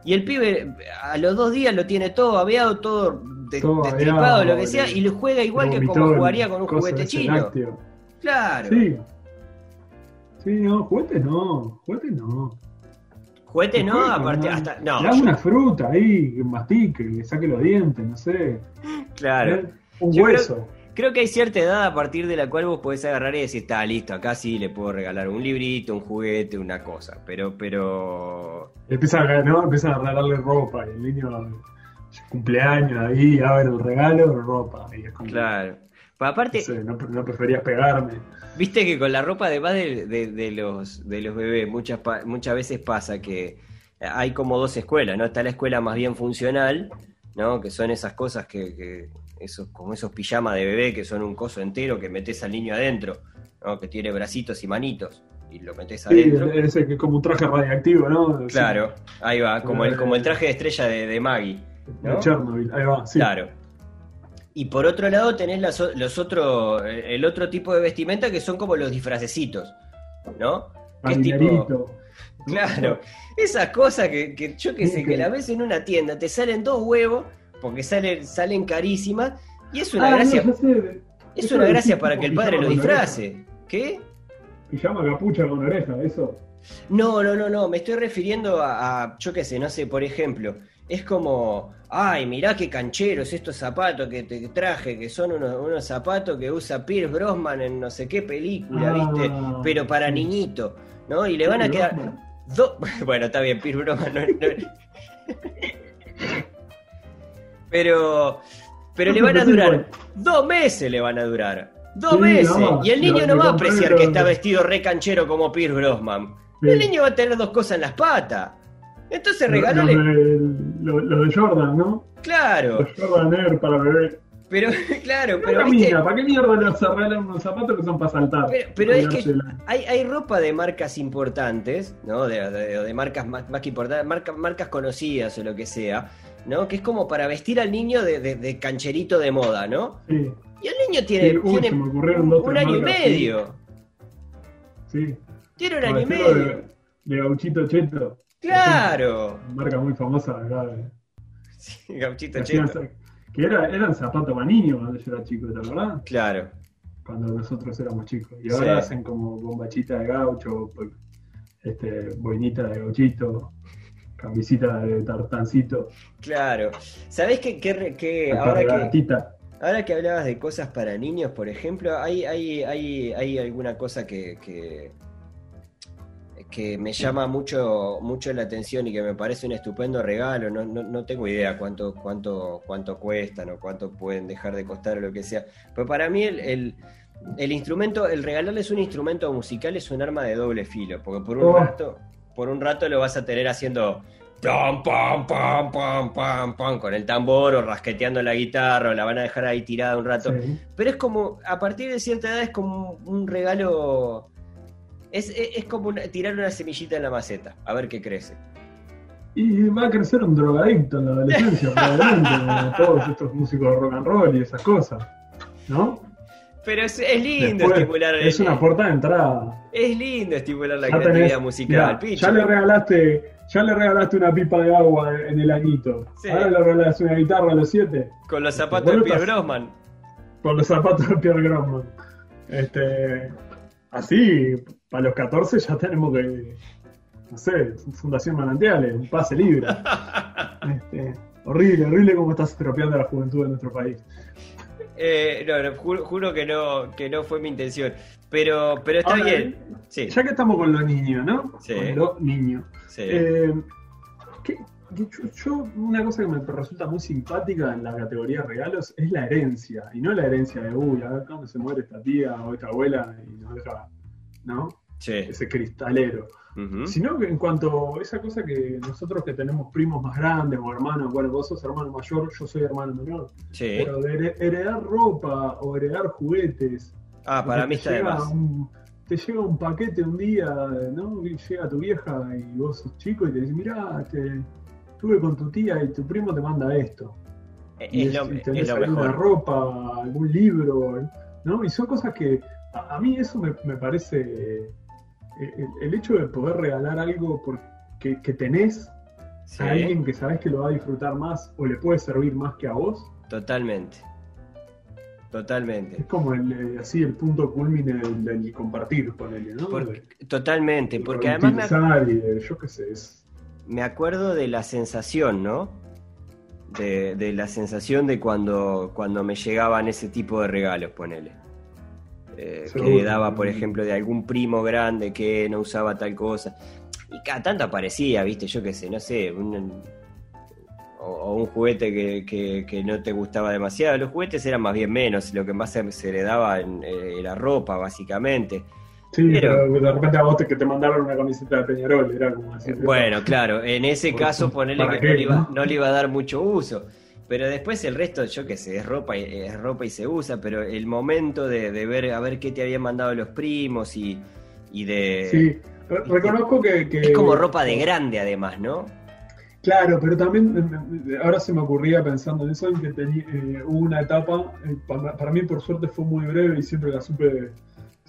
Y el pibe a los dos días lo tiene todo abeado, todo, de- Todo destripado, lo que sea, y lo juega igual que como jugaría con un juguete chino. Claro. Sí. Sí, no, juguetes no, juguetes no. Juguete no, Juguete, aparte, hasta. No, Le yo- una fruta ahí, que mastique, que saque los dientes, no sé. claro. ¿eh? Un Yo hueso. Creo que hay cierta edad a partir de la cual vos podés agarrar y decir, está listo, acá sí le puedo regalar un librito, un juguete, una cosa. Pero, pero. Empieza a, ¿no? Empieza a regalarle ropa y el niño cumpleaños ahí, abre el regalo, ropa. Y es como, Claro. No, aparte, sé, no, no preferías pegarme. viste que con la ropa de, de- de los, de los bebés, muchas, muchas veces pasa que hay como dos escuelas, ¿no? Está la escuela más bien funcional, ¿no? Que son esas cosas que, que esos, como esos pijamas de bebé que son un coso entero que metes al niño adentro, ¿no? Que tiene bracitos y manitos y lo metes Sí, adentro. ese que es como un traje radiactivo, ¿no? Claro, ahí va, como el, como el traje de estrella de, de Maggie. Sí, ¿no? de Chernobyl, ahí va, sí. Claro. Y por otro lado tenés las los otro, el otro tipo de vestimenta que son como los disfracecitos, ¿no? Que es tipo, claro, esas cosas que, que yo que sé, que la ves en una tienda, te salen dos huevos, porque salen, salen carísimas, y es una Ah, no, gracia, ya sé. es Eso una gracia para que el padre lo disfrace. ¿Qué? Pijama capucha con oreja, eso. No, no, no, no, me estoy refiriendo a, a, yo qué sé, no sé, por ejemplo, es como, ay, mirá qué cancheros estos zapatos que te traje, que son unos, unos zapatos que usa Pierce Brosnan en no sé qué película, Ah, ¿viste? Pero para niñito, ¿no? Y le van a quedar... Do- Bueno, está bien, Pierce Brosnan no, no- Pero... Pero le van a durar dos meses, le van a durar. Dos Sí, meses. no, y el niño no va a apreciar que está vestido re canchero como Pierce Brosnan. Sí. El niño va a tener dos cosas en las patas. Entonces regálale. Lo, de, lo- lo de Jordan, ¿no? Claro, Los Jordan Air para bebé. pero claro, No pero camina, viste, ¿para qué mierda le vas a regalar unos zapatos que son para saltar? Pero- pero es que- hay, hay ropa de marcas importantes, ¿no? De, de- de marcas más, más que importantes, marcas, marcas conocidas o lo que sea, ¿no? Que es como para vestir al niño de, cancherito de moda, ¿no? Sí, Y el niño tiene, Sí, uy, tiene un año y marcas, sí. medio. sí. Tiene un año y medio. De, de Gauchito Cheto. Claro. Marca muy famosa acá. de- Sí, Gauchito Cheto. Que era, eran zapatos para niños cuando yo era chico, ¿te acordás? Claro. Cuando nosotros éramos chicos. Y Sí. ahora hacen como bombachita de gaucho, este, boinita de gauchito, camisita de tartancito, Claro. ¿Sabés qué, qué ahora que, ahora que hablabas de cosas para niños, por ejemplo, hay, hay, hay, hay alguna cosa que, que, que me llama mucho, mucho la atención y que me parece un estupendo regalo. No, no, no tengo idea cuánto, cuánto, cuánto cuestan o cuánto pueden dejar de costar o lo que sea. Pero para mí el, el, el instrumento, el regalarles un instrumento musical es un arma de doble filo, porque por un Oh. rato, por un rato lo vas a tener haciendo pam, pam, pam, pam, pam, pam, con el tambor o rasqueteando la guitarra, o la van a dejar ahí tirada un rato. Sí. Pero es como, a partir de cierta edad es como un regalo. Es, es, es como una- tirar una semillita en la maceta, a ver qué crece. Y va a crecer un drogadicto en la adolescencia, probablemente, como todos estos músicos de rock and roll y esas cosas. ¿No? Pero es, es lindo Después, estimular es el- una puerta de entrada. es lindo estimular la Ya creatividad tenés- musical. mirá, ya le regalaste, ya le regalaste una pipa de agua en el añito. Sí. Ahora le regalaste una guitarra a los siete. Con los zapatos Vos de Pierre Grossman. con los zapatos de Pierre Grossman. Este, así, para los 14 ya tenemos que, no sé, Fundación Manantiales, un pase libre. Este, horrible, horrible cómo estás estropeando la juventud de nuestro país. Eh, no, no, juro, juro que no, que no fue mi intención. Pero, pero está Ahora, bien. Sí, Ya que estamos con los niños, ¿no? Sí. Con los niños. sí. Eh, ¿qué- qué- yo, yo- una cosa que me resulta muy simpática en la categoría regalos es la herencia. Y no la herencia de, uy, a ver cuándo se muere esta tía o esta abuela y nos deja, ¿no? sí. Ese cristalero. Sino que en cuanto a esa cosa que nosotros que tenemos primos más grandes o hermanos, bueno, vos sos hermano mayor, yo soy hermano menor, Sí. pero de heredar ropa o heredar juguetes. Ah, para mí está de llega más. un- te llega un paquete un día, ¿no? Y llega tu vieja y vos sos chico y te dice, mirá, te, estuve con tu tía y tu primo te manda esto. Y Es lo, y es lo alguna mejor. ropa, algún libro, ¿no? Y son cosas que a, a mí eso me, me parece, eh, el, el hecho de poder regalar algo por- que, que tenés Sí, a alguien que sabés que lo va a disfrutar más o le puede servir más que a vos, totalmente. Totalmente. es como el, eh, así el punto culmine del, del compartir, ponele, ¿no? Porque- totalmente, porque además me, y de, yo qué sé, es... me acuerdo de la sensación, ¿no? De, de la sensación de cuando, cuando me llegaban ese tipo de regalos, ponele. Eh, que Seguro. heredaba, por ejemplo, de algún primo grande que no usaba tal cosa. Y cada tanto aparecía, viste, yo qué sé, no sé, un, o, o un juguete que, que- que no te gustaba demasiado. Los juguetes eran más bien menos, lo que más se, se heredaba en, eh, era ropa, básicamente. Sí, Pero- pero, de repente a vos te, que te mandaron una camiseta de Peñarol, era como así. Bueno, claro, en ese Por- caso ponele ¿para que no le, iba, no? no le iba a dar mucho uso. Pero después el resto, yo qué sé, es ropa, y- es ropa y se usa, pero el momento de, de ver a ver qué te habían mandado los primos y, y de... Sí, re- reconozco que, que- Es como ropa de grande además, ¿no? Claro, pero también eh, eh, ahora se me ocurría pensando en eso, en que tení- eh, hubo una etapa, eh, para, para mí por suerte fue muy breve y siempre la supe,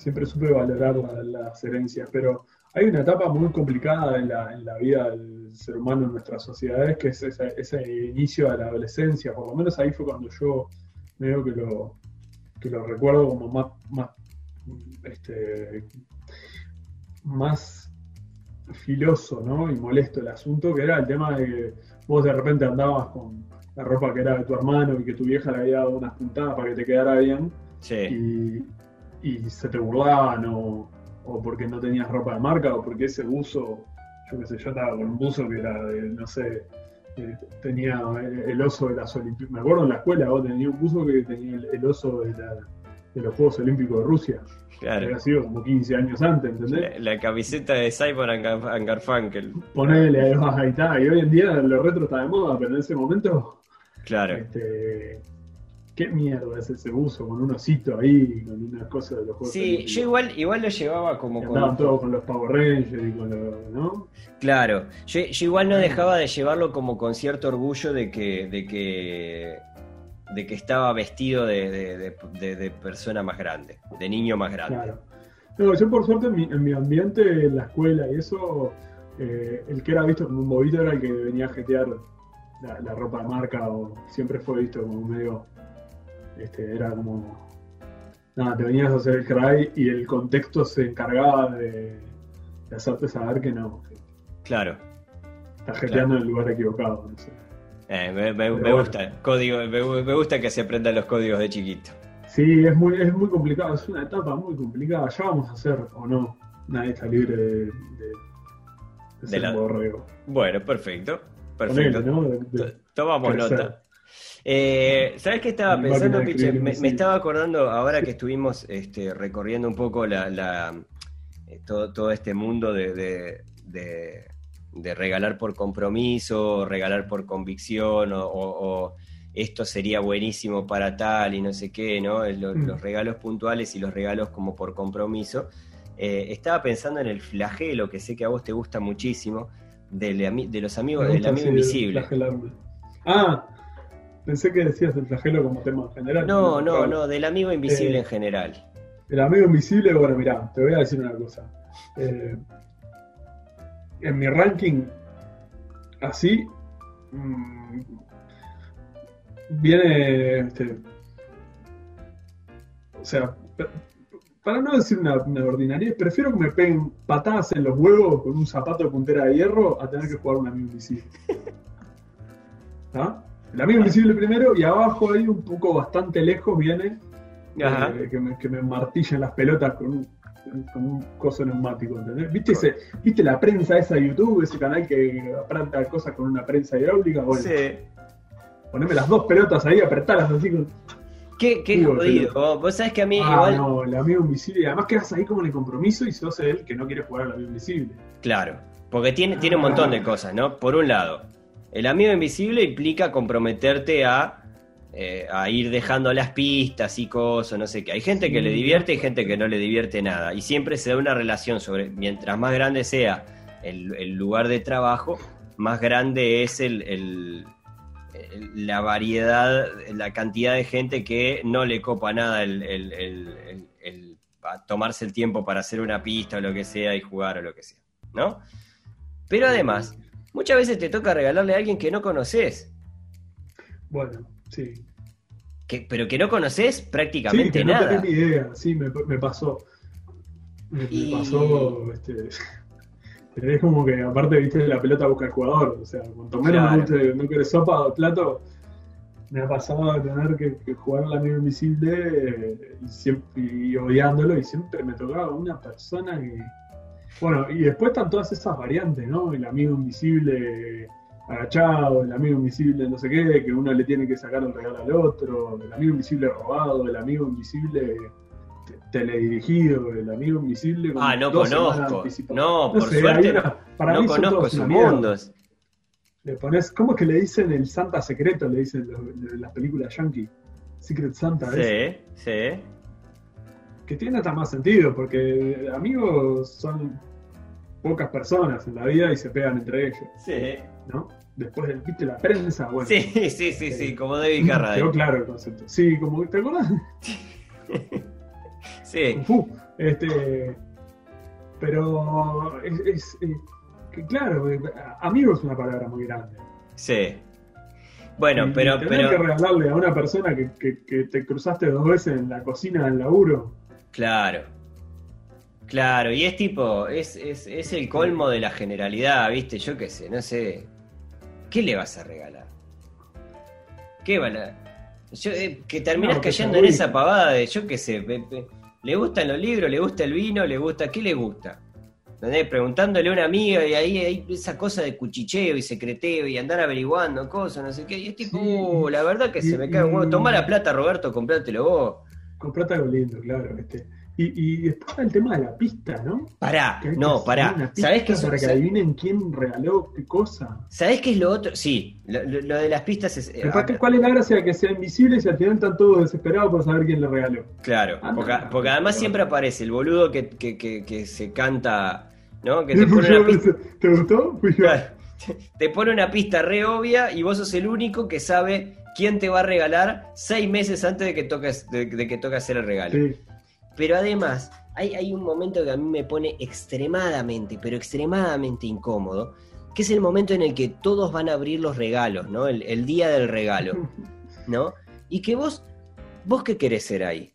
siempre supe valorar la- las herencias, pero hay una etapa muy complicada en la, en la vida del ser humano en nuestras sociedades, que es ese, ese inicio de la adolescencia, por lo menos ahí fue cuando yo veo que lo, que lo recuerdo como más, más, este, más filoso ¿no? y molesto el asunto, que era el tema de que vos de repente andabas con la ropa que era de tu hermano y que tu vieja le había dado unas puntadas para que te quedara bien Sí. y, y se te burlaban o, o porque no tenías ropa de marca o porque ese buzo, yo qué sé, yo andaba con un buzo que era de, no sé, eh, tenía el, oso de las Olimpiadas, me acuerdo en la escuela vos tenías un buzo que tenía el, el oso de, la- de los Juegos Olímpicos de Rusia, Claro. había sido como 15 años antes, ¿entendés? La, la camiseta de Simon and Gar- and Garfunkel. Ponele ahí está. Y hoy en día lo retro está de moda, pero en ese momento, Claro. este, ¿qué mierda es ese buzo con un osito ahí, con una cosa de los juegos? Sí, yo igual, igual lo llevaba como con... Andaban todos con los Power Rangers y con los, ¿no? Claro, yo, yo igual no dejaba de llevarlo como con cierto orgullo de que, de que, de que estaba vestido de, de- de- de- de persona más grande, de niño más grande. Claro. No, yo por suerte en mi, en mi ambiente, en la escuela y eso, eh, el que era visto como un bobito era el que venía a jetear la, la ropa de marca o siempre fue visto como medio, este, era como, nada, te venías a hacer el cry y el contexto se encargaba de, de hacerte saber que no, que Claro. estás jeteando en el lugar equivocado, no sé. Eh, me, me- me bueno. gusta. Código, me, me gusta que se aprendan los códigos de chiquito. Sí, es muy, es muy complicado, es una etapa muy complicada. Ya vamos a hacer o no, nadie está libre de, de, de ser la- borrego. Bueno, perfecto. Perfecto. ¿no? De- de- Tomamos nota. Eh, ¿Sabes qué estaba pensando, Piche? Me, estaba acordando ahora que estuvimos este, recorriendo un poco la, la- eh, todo, todo este mundo de, de- de- de regalar por compromiso, regalar por convicción, o, o- o esto sería buenísimo para tal y no sé qué, ¿no? Lo- Mm. Los regalos puntuales y los regalos como por compromiso. Eh, estaba pensando en el flagelo, que sé que a vos te gusta muchísimo, de los amigos, del amigo invisible. flagelarme. Ah, pensé que decías el flagelo como tema general. No, no, no, del amigo invisible Eh, en general. El amigo invisible, bueno, mirá, te voy a decir una cosa. Eh, en mi ranking, así, mm, viene, este, o sea, para no decir una, una ordinaria, prefiero que me peguen patadas en los huevos con un zapato de puntera de hierro a tener que jugar un amigo invisible. ¿Ah? El amigo invisible primero y abajo ahí un poco bastante lejos viene Ajá. eh, que, me, que me martillen las pelotas con un, con un coso neumático, ¿entendés? ¿Viste, ese, ¿Viste la prensa esa de YouTube, ese canal que apranta cosas con una prensa hidráulica? Bueno, Sí. poneme las dos pelotas ahí, apretalas así con... Qué, qué Digo, jodido. pero- Vos- sabés que a mí ah, igual. no, el amigo invisible. Y además quedas ahí como en el compromiso y sos él que no quiere jugar al amigo invisible. Claro. Porque tiene, tiene un montón de cosas, ¿no? Por un lado, el amigo invisible implica comprometerte a, eh, a ir dejando las pistas y cosas, no sé qué. Hay gente que le divierte y gente que no le divierte nada. Y siempre se da una relación sobre. Mientras más grande sea el, el lugar de trabajo, más grande es el, el- el- la variedad, la cantidad de gente que no le copa nada el, el- tomarse el tiempo para hacer una pista o lo que sea y jugar o lo que sea, ¿no? Pero además, muchas veces te toca regalarle a alguien que no conoces, Bueno, sí. que, pero que no conoces Sí, prácticamente que no nada. tenés ni idea. Sí, me, me pasó. Me, pasó, este... Es como que aparte, viste, la pelota busca el jugador. O sea, cuanto menos Claro. no querés sopa o plato, me ha pasado de tener que, que jugar al amigo invisible eh, y, siempre, y odiándolo. Y siempre me tocaba una persona que. Bueno, y después están todas esas variantes, ¿no? El amigo invisible agachado, el amigo invisible no sé qué, que uno le tiene que sacar el regalo al otro, el amigo invisible robado, el amigo invisible te- teledirigido, el amigo invisible. con Ah, no conozco. No, por sé, suerte una- para no mí son conozco todos sus mundos. Le pones, ¿cómo es que le dicen el Santa secreto? Le dicen las películas yankee. Secret Santa, ¿ves? Sí, sí. Que tiene hasta más sentido, porque amigos son pocas personas en la vida y se pegan entre ellos, Sí. ¿no? Después del, viste, la prensa, bueno. Sí, sí, sí, sí, como David Quedó Carradine. claro el concepto. Sí, como, ¿te acuerdas? Sí, Fu. Este, pero es, es, eh, que claro, eh, amigo es una palabra muy grande. sí. Bueno, Y pero, tener que regalarle a una persona que, que- que te cruzaste dos veces en la cocina del laburo. Claro. Claro, y es tipo, es, es, es el colmo de la generalidad, ¿viste? Yo qué sé, no sé. ¿Qué le vas a regalar? ¿Qué van a.? Yo, eh, que No, que cayendo en esa pavada de, yo qué sé, pe- pe- le gustan los libros, le gusta el vino, le gusta. ¿Qué le gusta? ¿Entendés? Preguntándole a una amiga y ahí hay esa cosa de cuchicheo y secreteo y andar averiguando cosas, no sé qué. Y es tipo, Sí. "Uh, la verdad que se me cae un huevo. Tomá la plata, Roberto, comprátelo vos. Comprate algo lindo, claro. Este. Y, y después está el tema de la pista, ¿no? Pará, Que hay que no, pará. ¿Sabés qué, Para que adivinen quién regaló qué cosa. ¿Sabés qué es lo otro? Sí, lo, lo- lo de las pistas es. eh, ¿Cuál es la gracia de que sea invisible si al final están todos desesperados por saber quién le regaló? Claro, Ah, porque, no. porque además siempre aparece el boludo que, que, se canta, ¿no? Que ¿Fui te pone yo una pista. ese? ¿Te gustó? Fui yo. Claro, te pone una pista re obvia y vos sos el único que sabe quién te va a regalar seis meses antes de que toques, de, de que toque hacer el regalo. Sí. Pero además, hay, hay un momento que a mí me pone extremadamente, pero extremadamente incómodo, que es el momento en el que todos van a abrir los regalos, ¿no? El, el día del regalo, ¿no? Y que vos, vos qué querés ser ahí?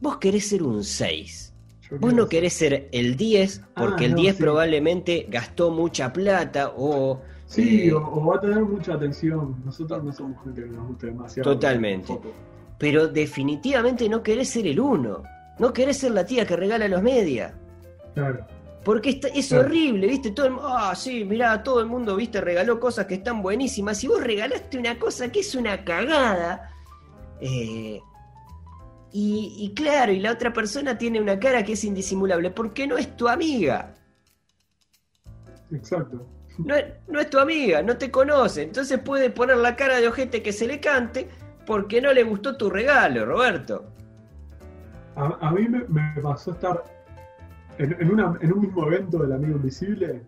Vos querés ser un 6. Yo Vos no querés ser el 10 porque Ah, el no, 10 sí. probablemente gastó mucha plata o... Sí, eh, o, o va a tener mucha atención. Nosotros no somos gente que nos guste demasiado. Totalmente. Pero definitivamente no querés ser el 1. No querés ser la tía que regala los medias. Claro. Porque está- es Claro. horrible, ¿viste? Todo el, ah, sí, mirá, todo el mundo, ¿viste? Regaló cosas que están buenísimas. Y vos regalaste una cosa que es una cagada. eh, y, y claro, y la otra persona tiene una cara que es indisimulable. Porque no es tu amiga. Exacto. No es, no es tu amiga, no te conoce. Entonces puede poner la cara de ojete que se le cante porque no le gustó tu regalo, Roberto. A, a mí me, me pasó estar en, en una- en un mismo evento del Amigo Invisible.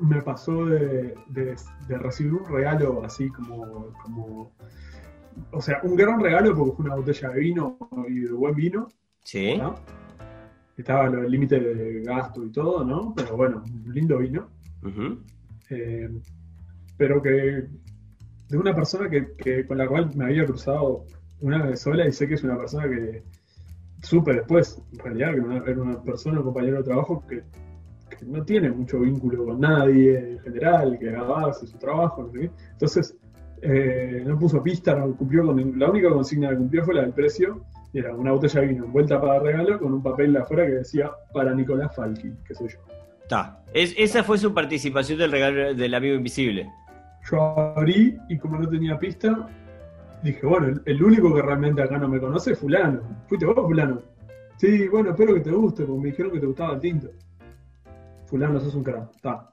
Me pasó de, de- de recibir un regalo así como, como. O sea, un gran regalo porque fue una botella de vino y de buen vino. Sí. ¿no? Estaba el límite de gasto y todo, ¿no? Pero bueno, un lindo vino. Ujú. Eh, pero que de una persona que, con la cual me había cruzado una vez sola y sé que es una persona que supe después, en realidad, que era una persona, un compañero de trabajo que, no tiene mucho vínculo con nadie en general, que hace su trabajo. Entonces, eh, no puso pista, no cumplió con la única consigna que cumplió fue la del precio. Y era una botella de vino envuelta para regalo con un papel afuera que decía para Nicolás Falki, que soy yo. Está. Es- esa fue su participación del regalo del amigo invisible. Yo abrí y como no tenía pista, dije, bueno, el, único que realmente acá no me conoce es fulano. ¿Fuiste vos, fulano? Sí, bueno, espero que te guste, porque me dijeron que te gustaba el tinto. Fulano, sos un crack. Está.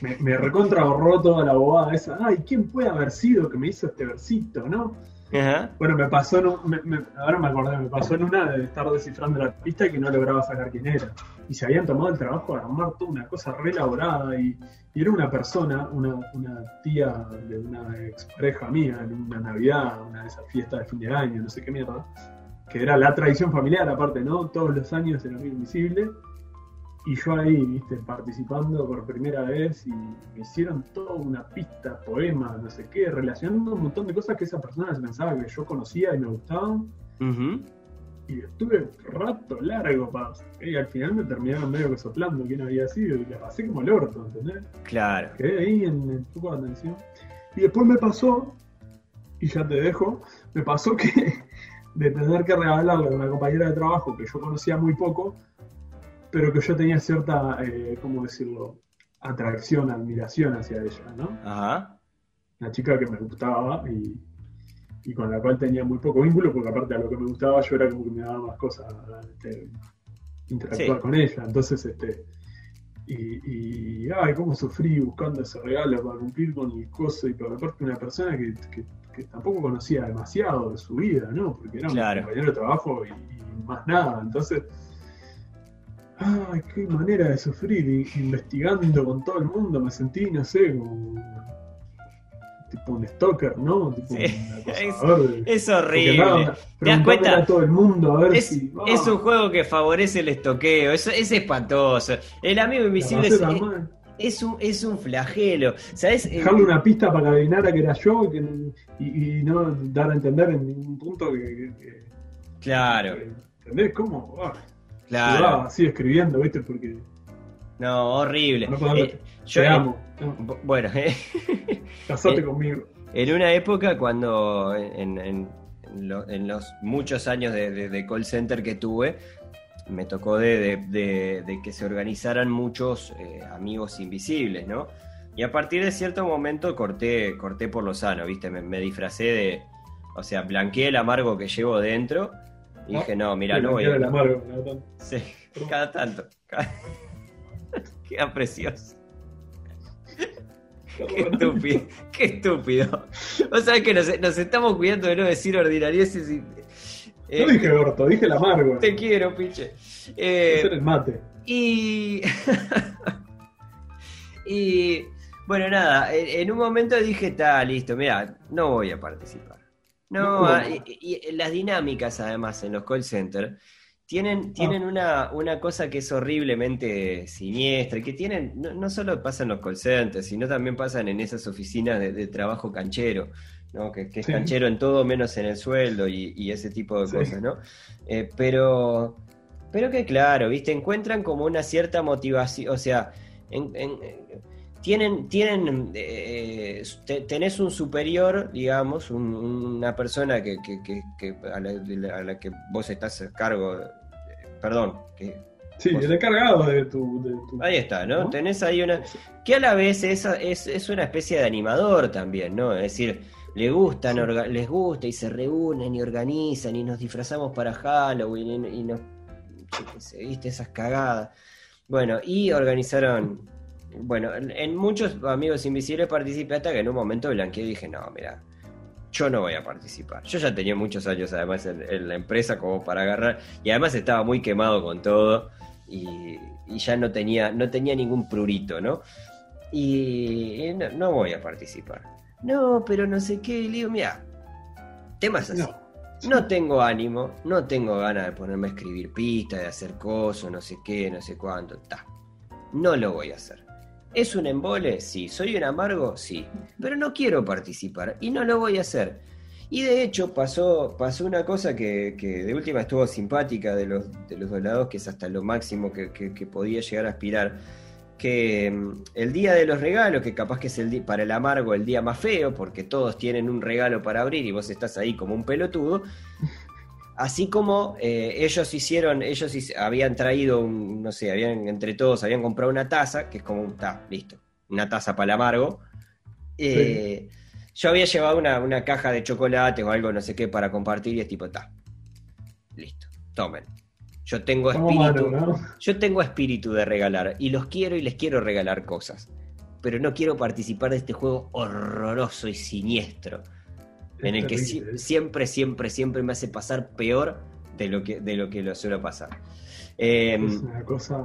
Me, me toda la bobada esa. Ay, ¿quién puede haber sido que me hizo este versito, no? Ajá. Bueno, me pasó en un- me- me- ahora me acordé, me pasó en una de estar descifrando la pista que no lograba sacar quién era. Y se habían tomado el trabajo de armar toda una cosa re elaborada y, y era una persona, una, una tía de una expareja mía en una Navidad, una de esas fiestas de fin de año, no sé qué mierda, que era la tradición familiar aparte, ¿no? Todos los años el amigo invisible. Y yo ahí, viste, participando por primera vez y me hicieron toda una pista, poema, no sé qué, relacionando un montón de cosas que esa persona se pensaba que yo conocía y me gustaban. Y estuve rato largo para. Y al final me terminaron medio que soplando quién había sido y la pasé como el orto, ¿entendés? Claro. Quedé ahí en el poco de atención. Y después me pasó, y ya te dejo, me pasó que de tener que regalarle a una compañera de trabajo que yo conocía muy poco, pero que yo tenía cierta, eh, ¿cómo decirlo? Atracción, admiración hacia ella, ¿no? Ajá. Una chica que me gustaba y, y con la cual tenía muy poco vínculo, porque aparte a lo que me gustaba yo era como que me daba más cosas este, interactuar Sí. con ella. Entonces, este. Y, y, ay, cómo sufrí buscando ese regalo para cumplir con el coso y por aparte una persona que, que- que tampoco conocía demasiado de su vida, ¿no? Porque era Claro. un compañero de trabajo y, y más nada. Entonces, ay, qué manera de sufrir, y- investigando con todo el mundo, me sentí, no sé, como tipo un stalker, ¿no? Tipo Sí. un Es- de- Es horrible. nada, preguntándole cuenta? a todo el mundo a ver Es, si. ah, es un juego que favorece el estoqueo, es, es espantoso. El amigo invisible es, un, es un flagelo. ¿Sabes? Eh, Dejarle una pista para que adivinara que era yo que- y, y no dar a entender en ningún punto que. que- que- Claro, que- ¿Entendés? ¿Cómo? Ah, claro. así escribiendo, ¿viste? Porque. No, horrible. No Eh, yo, te eh, amo. no, bu- bueno, eh, casate eh, conmigo. en una época cuando en, en- en lo- en los muchos años de, de- de call center que tuve, me tocó de, de- de- de que se organizaran muchos eh, amigos invisibles, ¿no? Y a partir de cierto momento corté, corté por lo sano, ¿viste? Me, me disfracé de, o sea, blanqueé el amargo que llevo dentro y dije, no, mira, no voy a... la. Sí, cada tanto. cada- Queda precioso. Qué estúpido, qué estúpido. Vos sabés que nos, nos estamos cuidando de no decir ordinarieces y. eh, No dije gordo, dije el amargo. te quiero, pinche. Eh, el mate. y. y. Bueno, nada, en, en un momento dije, está listo, mira, no voy a participar. No, No, ah, y, y las dinámicas, además, en los call centers Tienen, tienen una, una cosa que es horriblemente siniestra y que tienen, no, no solo pasa en los call centers, sino también pasan en esas oficinas de, de trabajo canchero, ¿no? Que, que es Sí. canchero en todo menos en el sueldo y, y ese tipo de Sí. cosas, ¿no? Eh, pero, pero que claro, ¿viste? Encuentran como una cierta motivación, o sea, en- en- tienen, tienen eh, te- tenés un superior, digamos, un- una persona que, que- que- que a, la, a que vos estás a cargo, eh, perdón, que Sí, Vos- el encargado de tu. De tu... ahí está, ¿no? ¿No? Tenés ahí una, que a la vez es, es, es una especie de animador también, ¿no? Es decir, le gustan, Sí. orga- les gusta y se reúnen y organizan y nos disfrazamos para Halloween y, y nos, viste esas cagadas. Bueno, y organizaron, bueno, en, en muchos amigos invisibles participé hasta que en un momento blanqueé y dije, no, mira, yo no voy a participar. Yo ya tenía muchos años además en, en la empresa como para agarrar y además estaba muy quemado con todo y, y ya no tenía, no tenía ningún prurito, ¿no? Y, y no, no voy a participar. No, pero no sé qué. Y le digo, mira, temas así. No. No tengo ánimo, no tengo ganas de ponerme a escribir pistas, de hacer cosas, no sé qué, no sé cuánto. Ta. No lo voy a hacer. ¿Es un embole? Sí. ¿Soy un amargo? Sí. Pero no quiero participar y no lo voy a hacer. Y de hecho pasó, pasó una cosa que, que de última estuvo simpática de los, de los dos lados, que es hasta lo máximo que, podía llegar a aspirar. Que mm, el día de los regalos, que capaz que es el para el amargo el día más feo, porque todos tienen un regalo para abrir y vos estás ahí como un pelotudo. Así como eh, ellos hicieron, ellos habían traído un, no sé, habían entre todos, habían comprado una taza, que es como un, ta, listo, una taza para el amargo. Eh, Yo había llevado una, una caja de chocolates o algo, no sé qué, para compartir y es tipo, ta, listo, tomen. Yo tengo espíritu, yo tengo espíritu de regalar y los quiero y les quiero regalar cosas. Pero no quiero participar de este juego horroroso y siniestro. En el que ¿eh? siempre, siempre, siempre me hace pasar peor de lo que, de lo que lo suelo pasar. Eh, Es una cosa.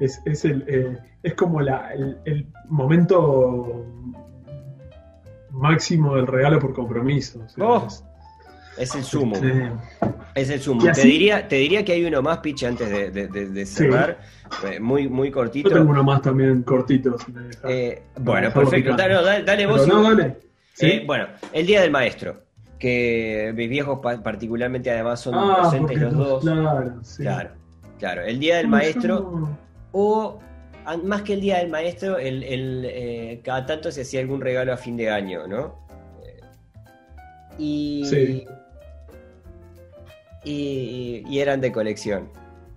Es, es, el, eh, es como la, el, el momento máximo del regalo por compromiso. o sea, Oh, es- es el sumo. este, Es el sumo. Te diría, te diría que hay uno más, Piche, antes de, de- de- de cerrar. Eh, muy, muy yo cortito. tengo uno más también cortito. si me dejas. Eh, bueno, perfecto. Dale, dale, vos. no, dale. ¿Sí? Eh, bueno, el Día del Maestro. Que mis viejos, pa- particularmente, además, son ah, docentes los dos. Claro, sí. Claro, claro. El Día del No, Maestro. no- O más que el Día del Maestro, el, el, eh, cada tanto se hacía algún regalo a fin de año, ¿no? Eh, y, Sí. y, y eran de colección.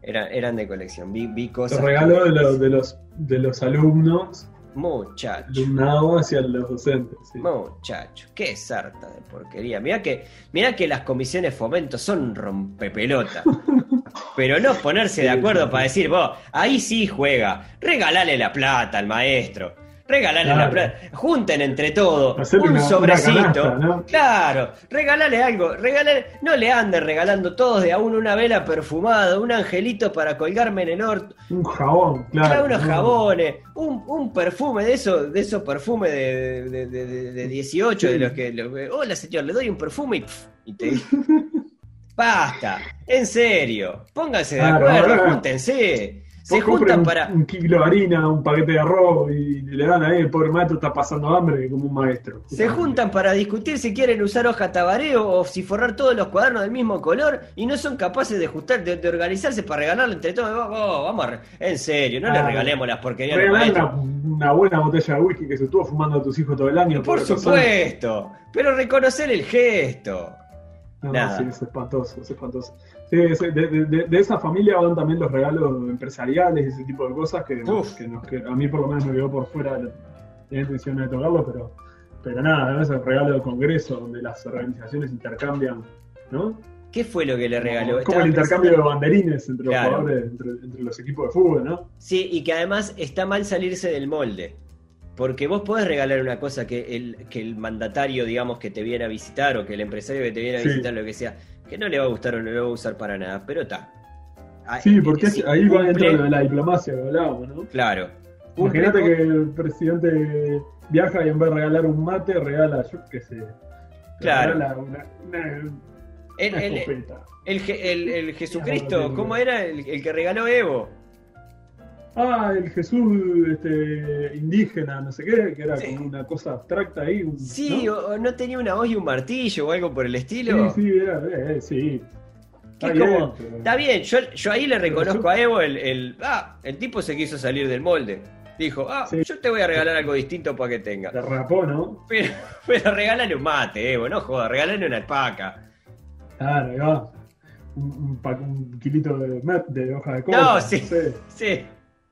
Eran, eran de colección. Vi, vi cosas. Los regalos de los, de los, de los alumnos, Muchacho. alumnado hacia los docentes. sí. Muchacho, qué sarta de porquería. Mirá que, mirá que las comisiones fomento son rompepelota. Pero no ponerse de acuerdo para decir, vos, ahí sí juega, regalale la plata al maestro. Regalale la Claro. plata. Junten entre todos Hacerle un una- una sobrecito. canasta, ¿no? Claro, regalale algo. Regalale, no le anden regalando todos de a uno una vela perfumada, un angelito para colgarme en el orto. Un jabón, claro. Claro, unos ¿no? jabones, un, un perfume de esos, de esos perfumes de, de, de- de- de 18, Sí. de los que, lo que- hola señor, le doy un perfume y, pf, y te basta, en serio, pónganse de Claro, acuerdo, júntense, se juntan un, para, un kilo de harina, un paquete de arroz y le dan ahí, el pobre maestro está pasando hambre como un maestro. se juntan para discutir si quieren usar hoja tabareo o si forrar todos los cuadernos del mismo color y no son capaces de ajustar, de, de organizarse para regalarle entre todos, Oh, vamos a re- en serio, no le Ah, regalemos las porquerías una, una buena botella de whisky que se estuvo fumando a tus hijos todo el año. Por supuesto, pero reconocer el gesto. No, Nada. sí, es espantoso, es espantoso. Sí, es- de, de- esa familia van también los regalos empresariales y ese tipo de cosas que, que, nos- que a mí por lo menos me quedó por fuera. Tenía intención de tocarlo, pero, pero nada, además el regalo de congreso donde las organizaciones intercambian, ¿no? ¿Qué fue lo que le regaló? Es como Estaba el intercambio pensando- de banderines entre los jugadores, entre, entre los equipos de fútbol, ¿no? Sí, y que además está mal salirse del molde. Porque vos podés regalar una cosa que el, que el mandatario, digamos, que te viene a visitar o que el empresario que te viene a Sí. visitar, lo que sea, que no le va a gustar o no le va a usar para nada, pero está. Ah, Sí, porque sí, ahí va cumple- dentro de la diplomacia que hablábamos, ¿no? Claro. Imagínate Cumple que el presidente viaja y en vez de regalar un mate, regala, yo qué sé. Claro. regala una- una- El, Una el- el Jesucristo, ¿cómo era? El, el que regaló Evo. Ah, el Jesús este, indígena, no sé qué, que era Sí. como una cosa abstracta ahí. un- Sí, ¿no? o, no tenía una hoz y un martillo o algo por el estilo. sí, sí, era, eh, eh, sí. Está es como, bien, pero- está bien, yo, yo ahí le reconozco yo- a Evo el, el- ah, el tipo se quiso salir del molde. Dijo, ah, Sí. yo te voy a regalar algo distinto para que tenga. Te rapó, ¿no? Pero, pero regálale un mate, Evo, no jodas, regálale una alpaca. Claro, ahí va. Un, un, kilito de, de hoja de coca. No, sí. sé. Sí,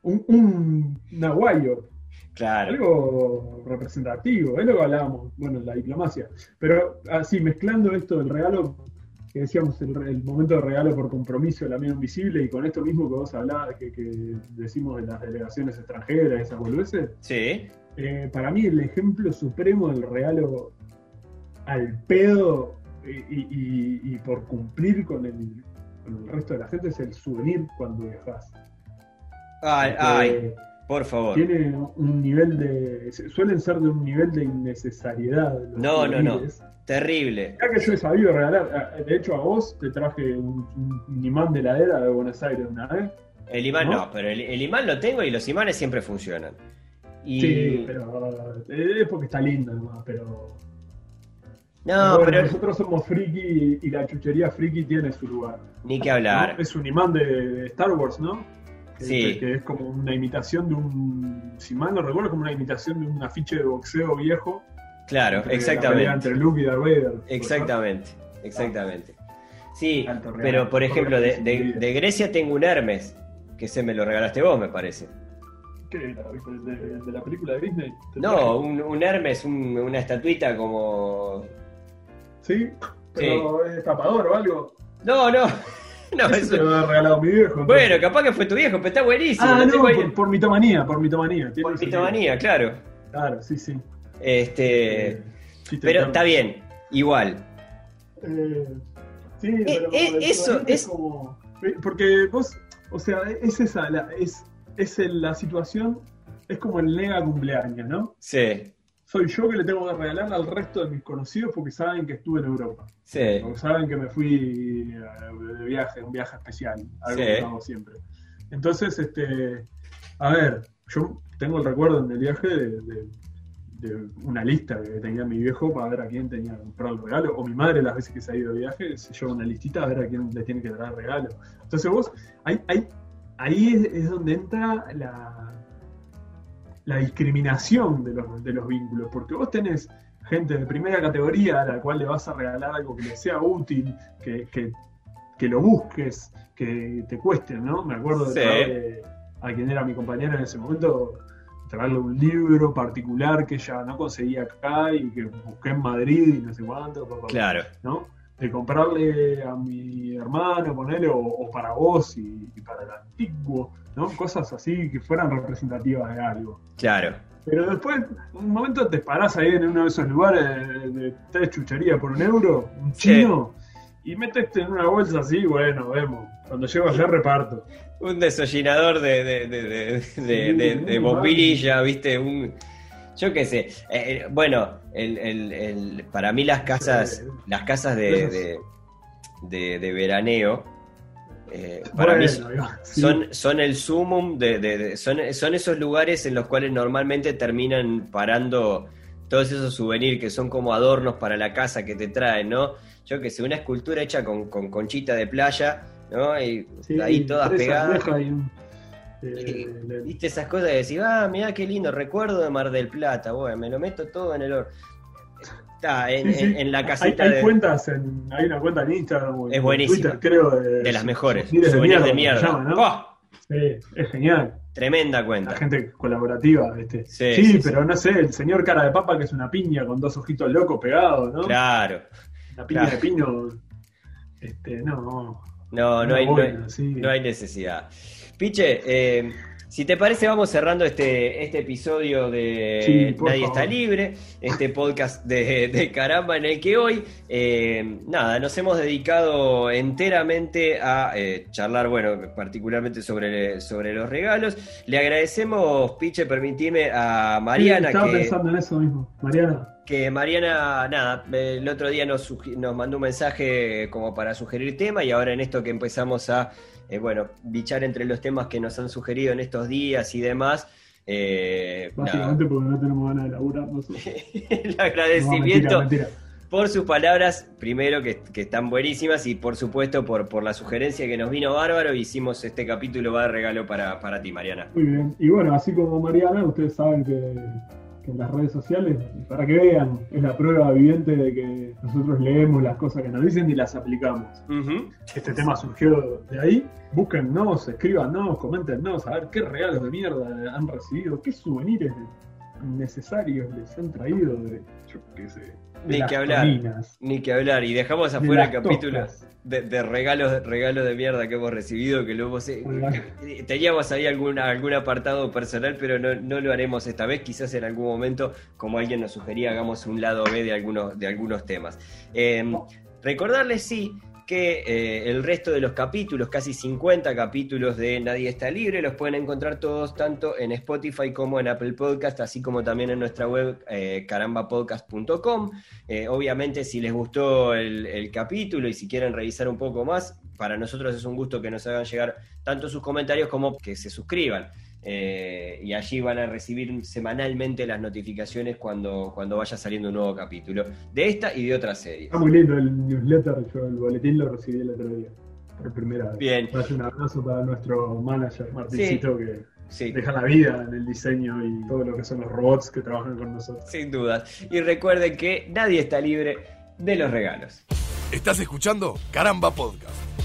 Un, un nahuayo. claro. Algo representativo, es lo que hablábamos, bueno, en la diplomacia. Pero así, mezclando esto del regalo, que decíamos, el, momento de regalo por compromiso, el amigo invisible, y con esto mismo que vos hablabas, que, que decimos de las delegaciones extranjeras, esas boludeces, Sí, eh, para mí el ejemplo supremo del regalo al pedo y, y- y- y por cumplir con el, con el resto de la gente es el souvenir cuando viajas. Ay, ay, por favor. Tiene un nivel de. suelen ser de un nivel de innecesariedad. los No, no, no. Terrible. Ya que yo he sabido regalar, a- de hecho a vos te traje un, un imán de heladera de Buenos Aires una vez. El imán no, ¿No? pero el, el imán lo tengo y los imanes siempre funcionan. Y... Sí, pero eh, es porque está lindo nomás, pero. No, bueno, pero nosotros somos friki y, y la chuchería friki tiene su lugar. ni que ¿no? hablar. Es un imán de, de Star Wars, ¿no? Que- Sí. Que, es como una imitación de un. Si mal no recuerdo, como una imitación de un afiche de boxeo viejo. Claro, entre exactamente. Entre Luke y Darth Vader. Exactamente, exactamente. Sí, Alto pero por ejemplo, de, de- Porque- de Grecia tengo un Hermes, que se me lo regalaste vos, me parece. ¿Qué? ¿De, la película de Disney? ¿Te No, un Hermes, un- una estatuita como... ¿Sí? Pero es tapador o algo. No, no, no, Ese es te lo había regalado mi viejo. entonces. Bueno, capaz que fue tu viejo, pero está buenísimo. Ah, no, por, por mitomanía, por mitomanía. tiene por ese pitomanía, claro. Claro, sí, sí. Este, Eh, pero está bien, igual. Eh, sí, pero eh, como el eso es- como. eh, Porque vos, o sea, es esa, la, es, es la situación, es como el nega cumpleaños, ¿no? Sí, Soy yo que le tengo que regalar al resto de mis conocidos porque saben que estuve en Europa. sí. Porque saben que me fui eh, de viaje, un viaje especial, algo Sí. que hago siempre. Entonces, este, a ver, yo tengo el recuerdo en el viaje de, de- de una lista que tenía mi viejo para ver a quién tenía que comprar el regalo, o mi madre las veces que se ha ido de viaje se lleva una listita a ver a quién le tiene que traer regalo. Entonces vos, ahí, ahí, ahí es, es donde entra la, la discriminación de los, de los vínculos, porque vos tenés gente de primera categoría a la cual le vas a regalar algo que le sea útil, que, que, que lo busques, que te cueste, ¿no? Me acuerdo de Sí. traerle a quien era mi compañera en ese momento, traerle un libro particular que ella no conseguía acá y que busqué en Madrid y no sé cuánto, pa, pa, pa, Claro, ¿no? De comprarle a mi hermano, ponerle, o, o para vos y, y para el antiguo, ¿no? Cosas así que fueran representativas de algo. claro. Pero después, un momento te parás ahí en uno de esos lugares de, de tres chucherías por un euro, un Sí. chino, y meteste en una bolsa así, bueno, vemos. Cuando llego allá reparto. Un desollinador de, de, de, de, Sí, de- bombilla, ¿viste? Un, yo qué sé. Eh, bueno, el, el- el- para mí las casas, las casas de, de, de- de veraneo, eh, para Bueno, son, son el sumum de, de- de- son, son esos lugares en los cuales normalmente terminan parando todos esos souvenirs que son como adornos para la casa que te traen, ¿no? Yo que sé, una escultura hecha con, con conchita de playa, ¿no? Y Sí, ahí todas pegadas. Eh, le- Viste esas cosas de decir, ah, mirá qué lindo, recuerdo de Mar del Plata, bueno, me lo meto todo en el oro. Está en, Sí, sí. en- en la Hay, casita hay de, cuentas, en, hay una cuenta en Instagram Es buenísima. Twitter, creo, de, de las mejores, souvenirs de mierda. llama, ¿no? ¡Pah! Sí, es genial. Tremenda La cuenta. gente colaborativa, ¿viste? Sí, Sí, sí, pero no sé, el señor cara de papa que es una piña con dos ojitos locos pegados, ¿no? Claro. La piña claro. de pino. Este, no. No, no, hay, no hay necesidad. Piche, eh, si te parece, vamos cerrando este, este episodio de Sí, Nadie favor. está libre, este podcast de, de caramba en el que hoy, eh, nada, nos hemos dedicado enteramente a eh, charlar, bueno, particularmente sobre, sobre los regalos. Le agradecemos, Piche, permitime a Mariana Sí, estaba que... pensando en eso mismo. Mariana, que Mariana, nada, el otro día nos, nos mandó un mensaje como para sugerir tema y ahora en esto que empezamos a, eh, bueno, bichar entre los temas que nos han sugerido en estos días y demás. Eh, Básicamente porque no tenemos ganas de laburar. el agradecimiento por sus palabras, primero que, están buenísimas y por supuesto por, por la sugerencia que nos vino Bárbaro, hicimos este capítulo va de regalo para, para ti, Mariana. Muy bien, y bueno, así como Mariana, ustedes saben que en las redes sociales, para que vean, es la prueba viviente de que nosotros leemos las cosas que nos dicen y las aplicamos. Este tema surgió de ahí. Búsquennos, escríbanos, coméntenos, a ver qué regalos de mierda han recibido, qué souvenirs necesarios les han traído de, yo qué sé, ni que hablar. Ni que hablar. Y dejamos afuera el capítulo de, regalos, regalos de mierda que hemos recibido, que lo hemos, eh, teníamos ahí algún, algún apartado personal, pero no, lo haremos esta vez. Quizás en algún momento, como alguien nos sugería, hagamos un lado B de algunos, de algunos temas. Em, recordarles, sí, que eh, el resto de los capítulos, casi 50 capítulos de Nadie está libre, los pueden encontrar todos tanto en Spotify como en Apple Podcast, así como también en nuestra web eh, carambapodcast.com. Eh, obviamente si les gustó el, capítulo y si quieren revisar un poco más, para nosotros es un gusto que nos hagan llegar tanto sus comentarios como que se suscriban. Eh, y allí van a recibir semanalmente las notificaciones cuando, cuando vaya saliendo un nuevo capítulo de esta y de otra serie. Está muy lindo el newsletter, yo el boletín lo recibí el otro día, por primera vez. Bien. Un abrazo para nuestro manager, Martincito, que deja la vida en el diseño y todo lo que son los robots que trabajan con nosotros. Sin duda. Y recuerden que nadie está libre de los regalos. ¿Estás escuchando? Caramba Podcast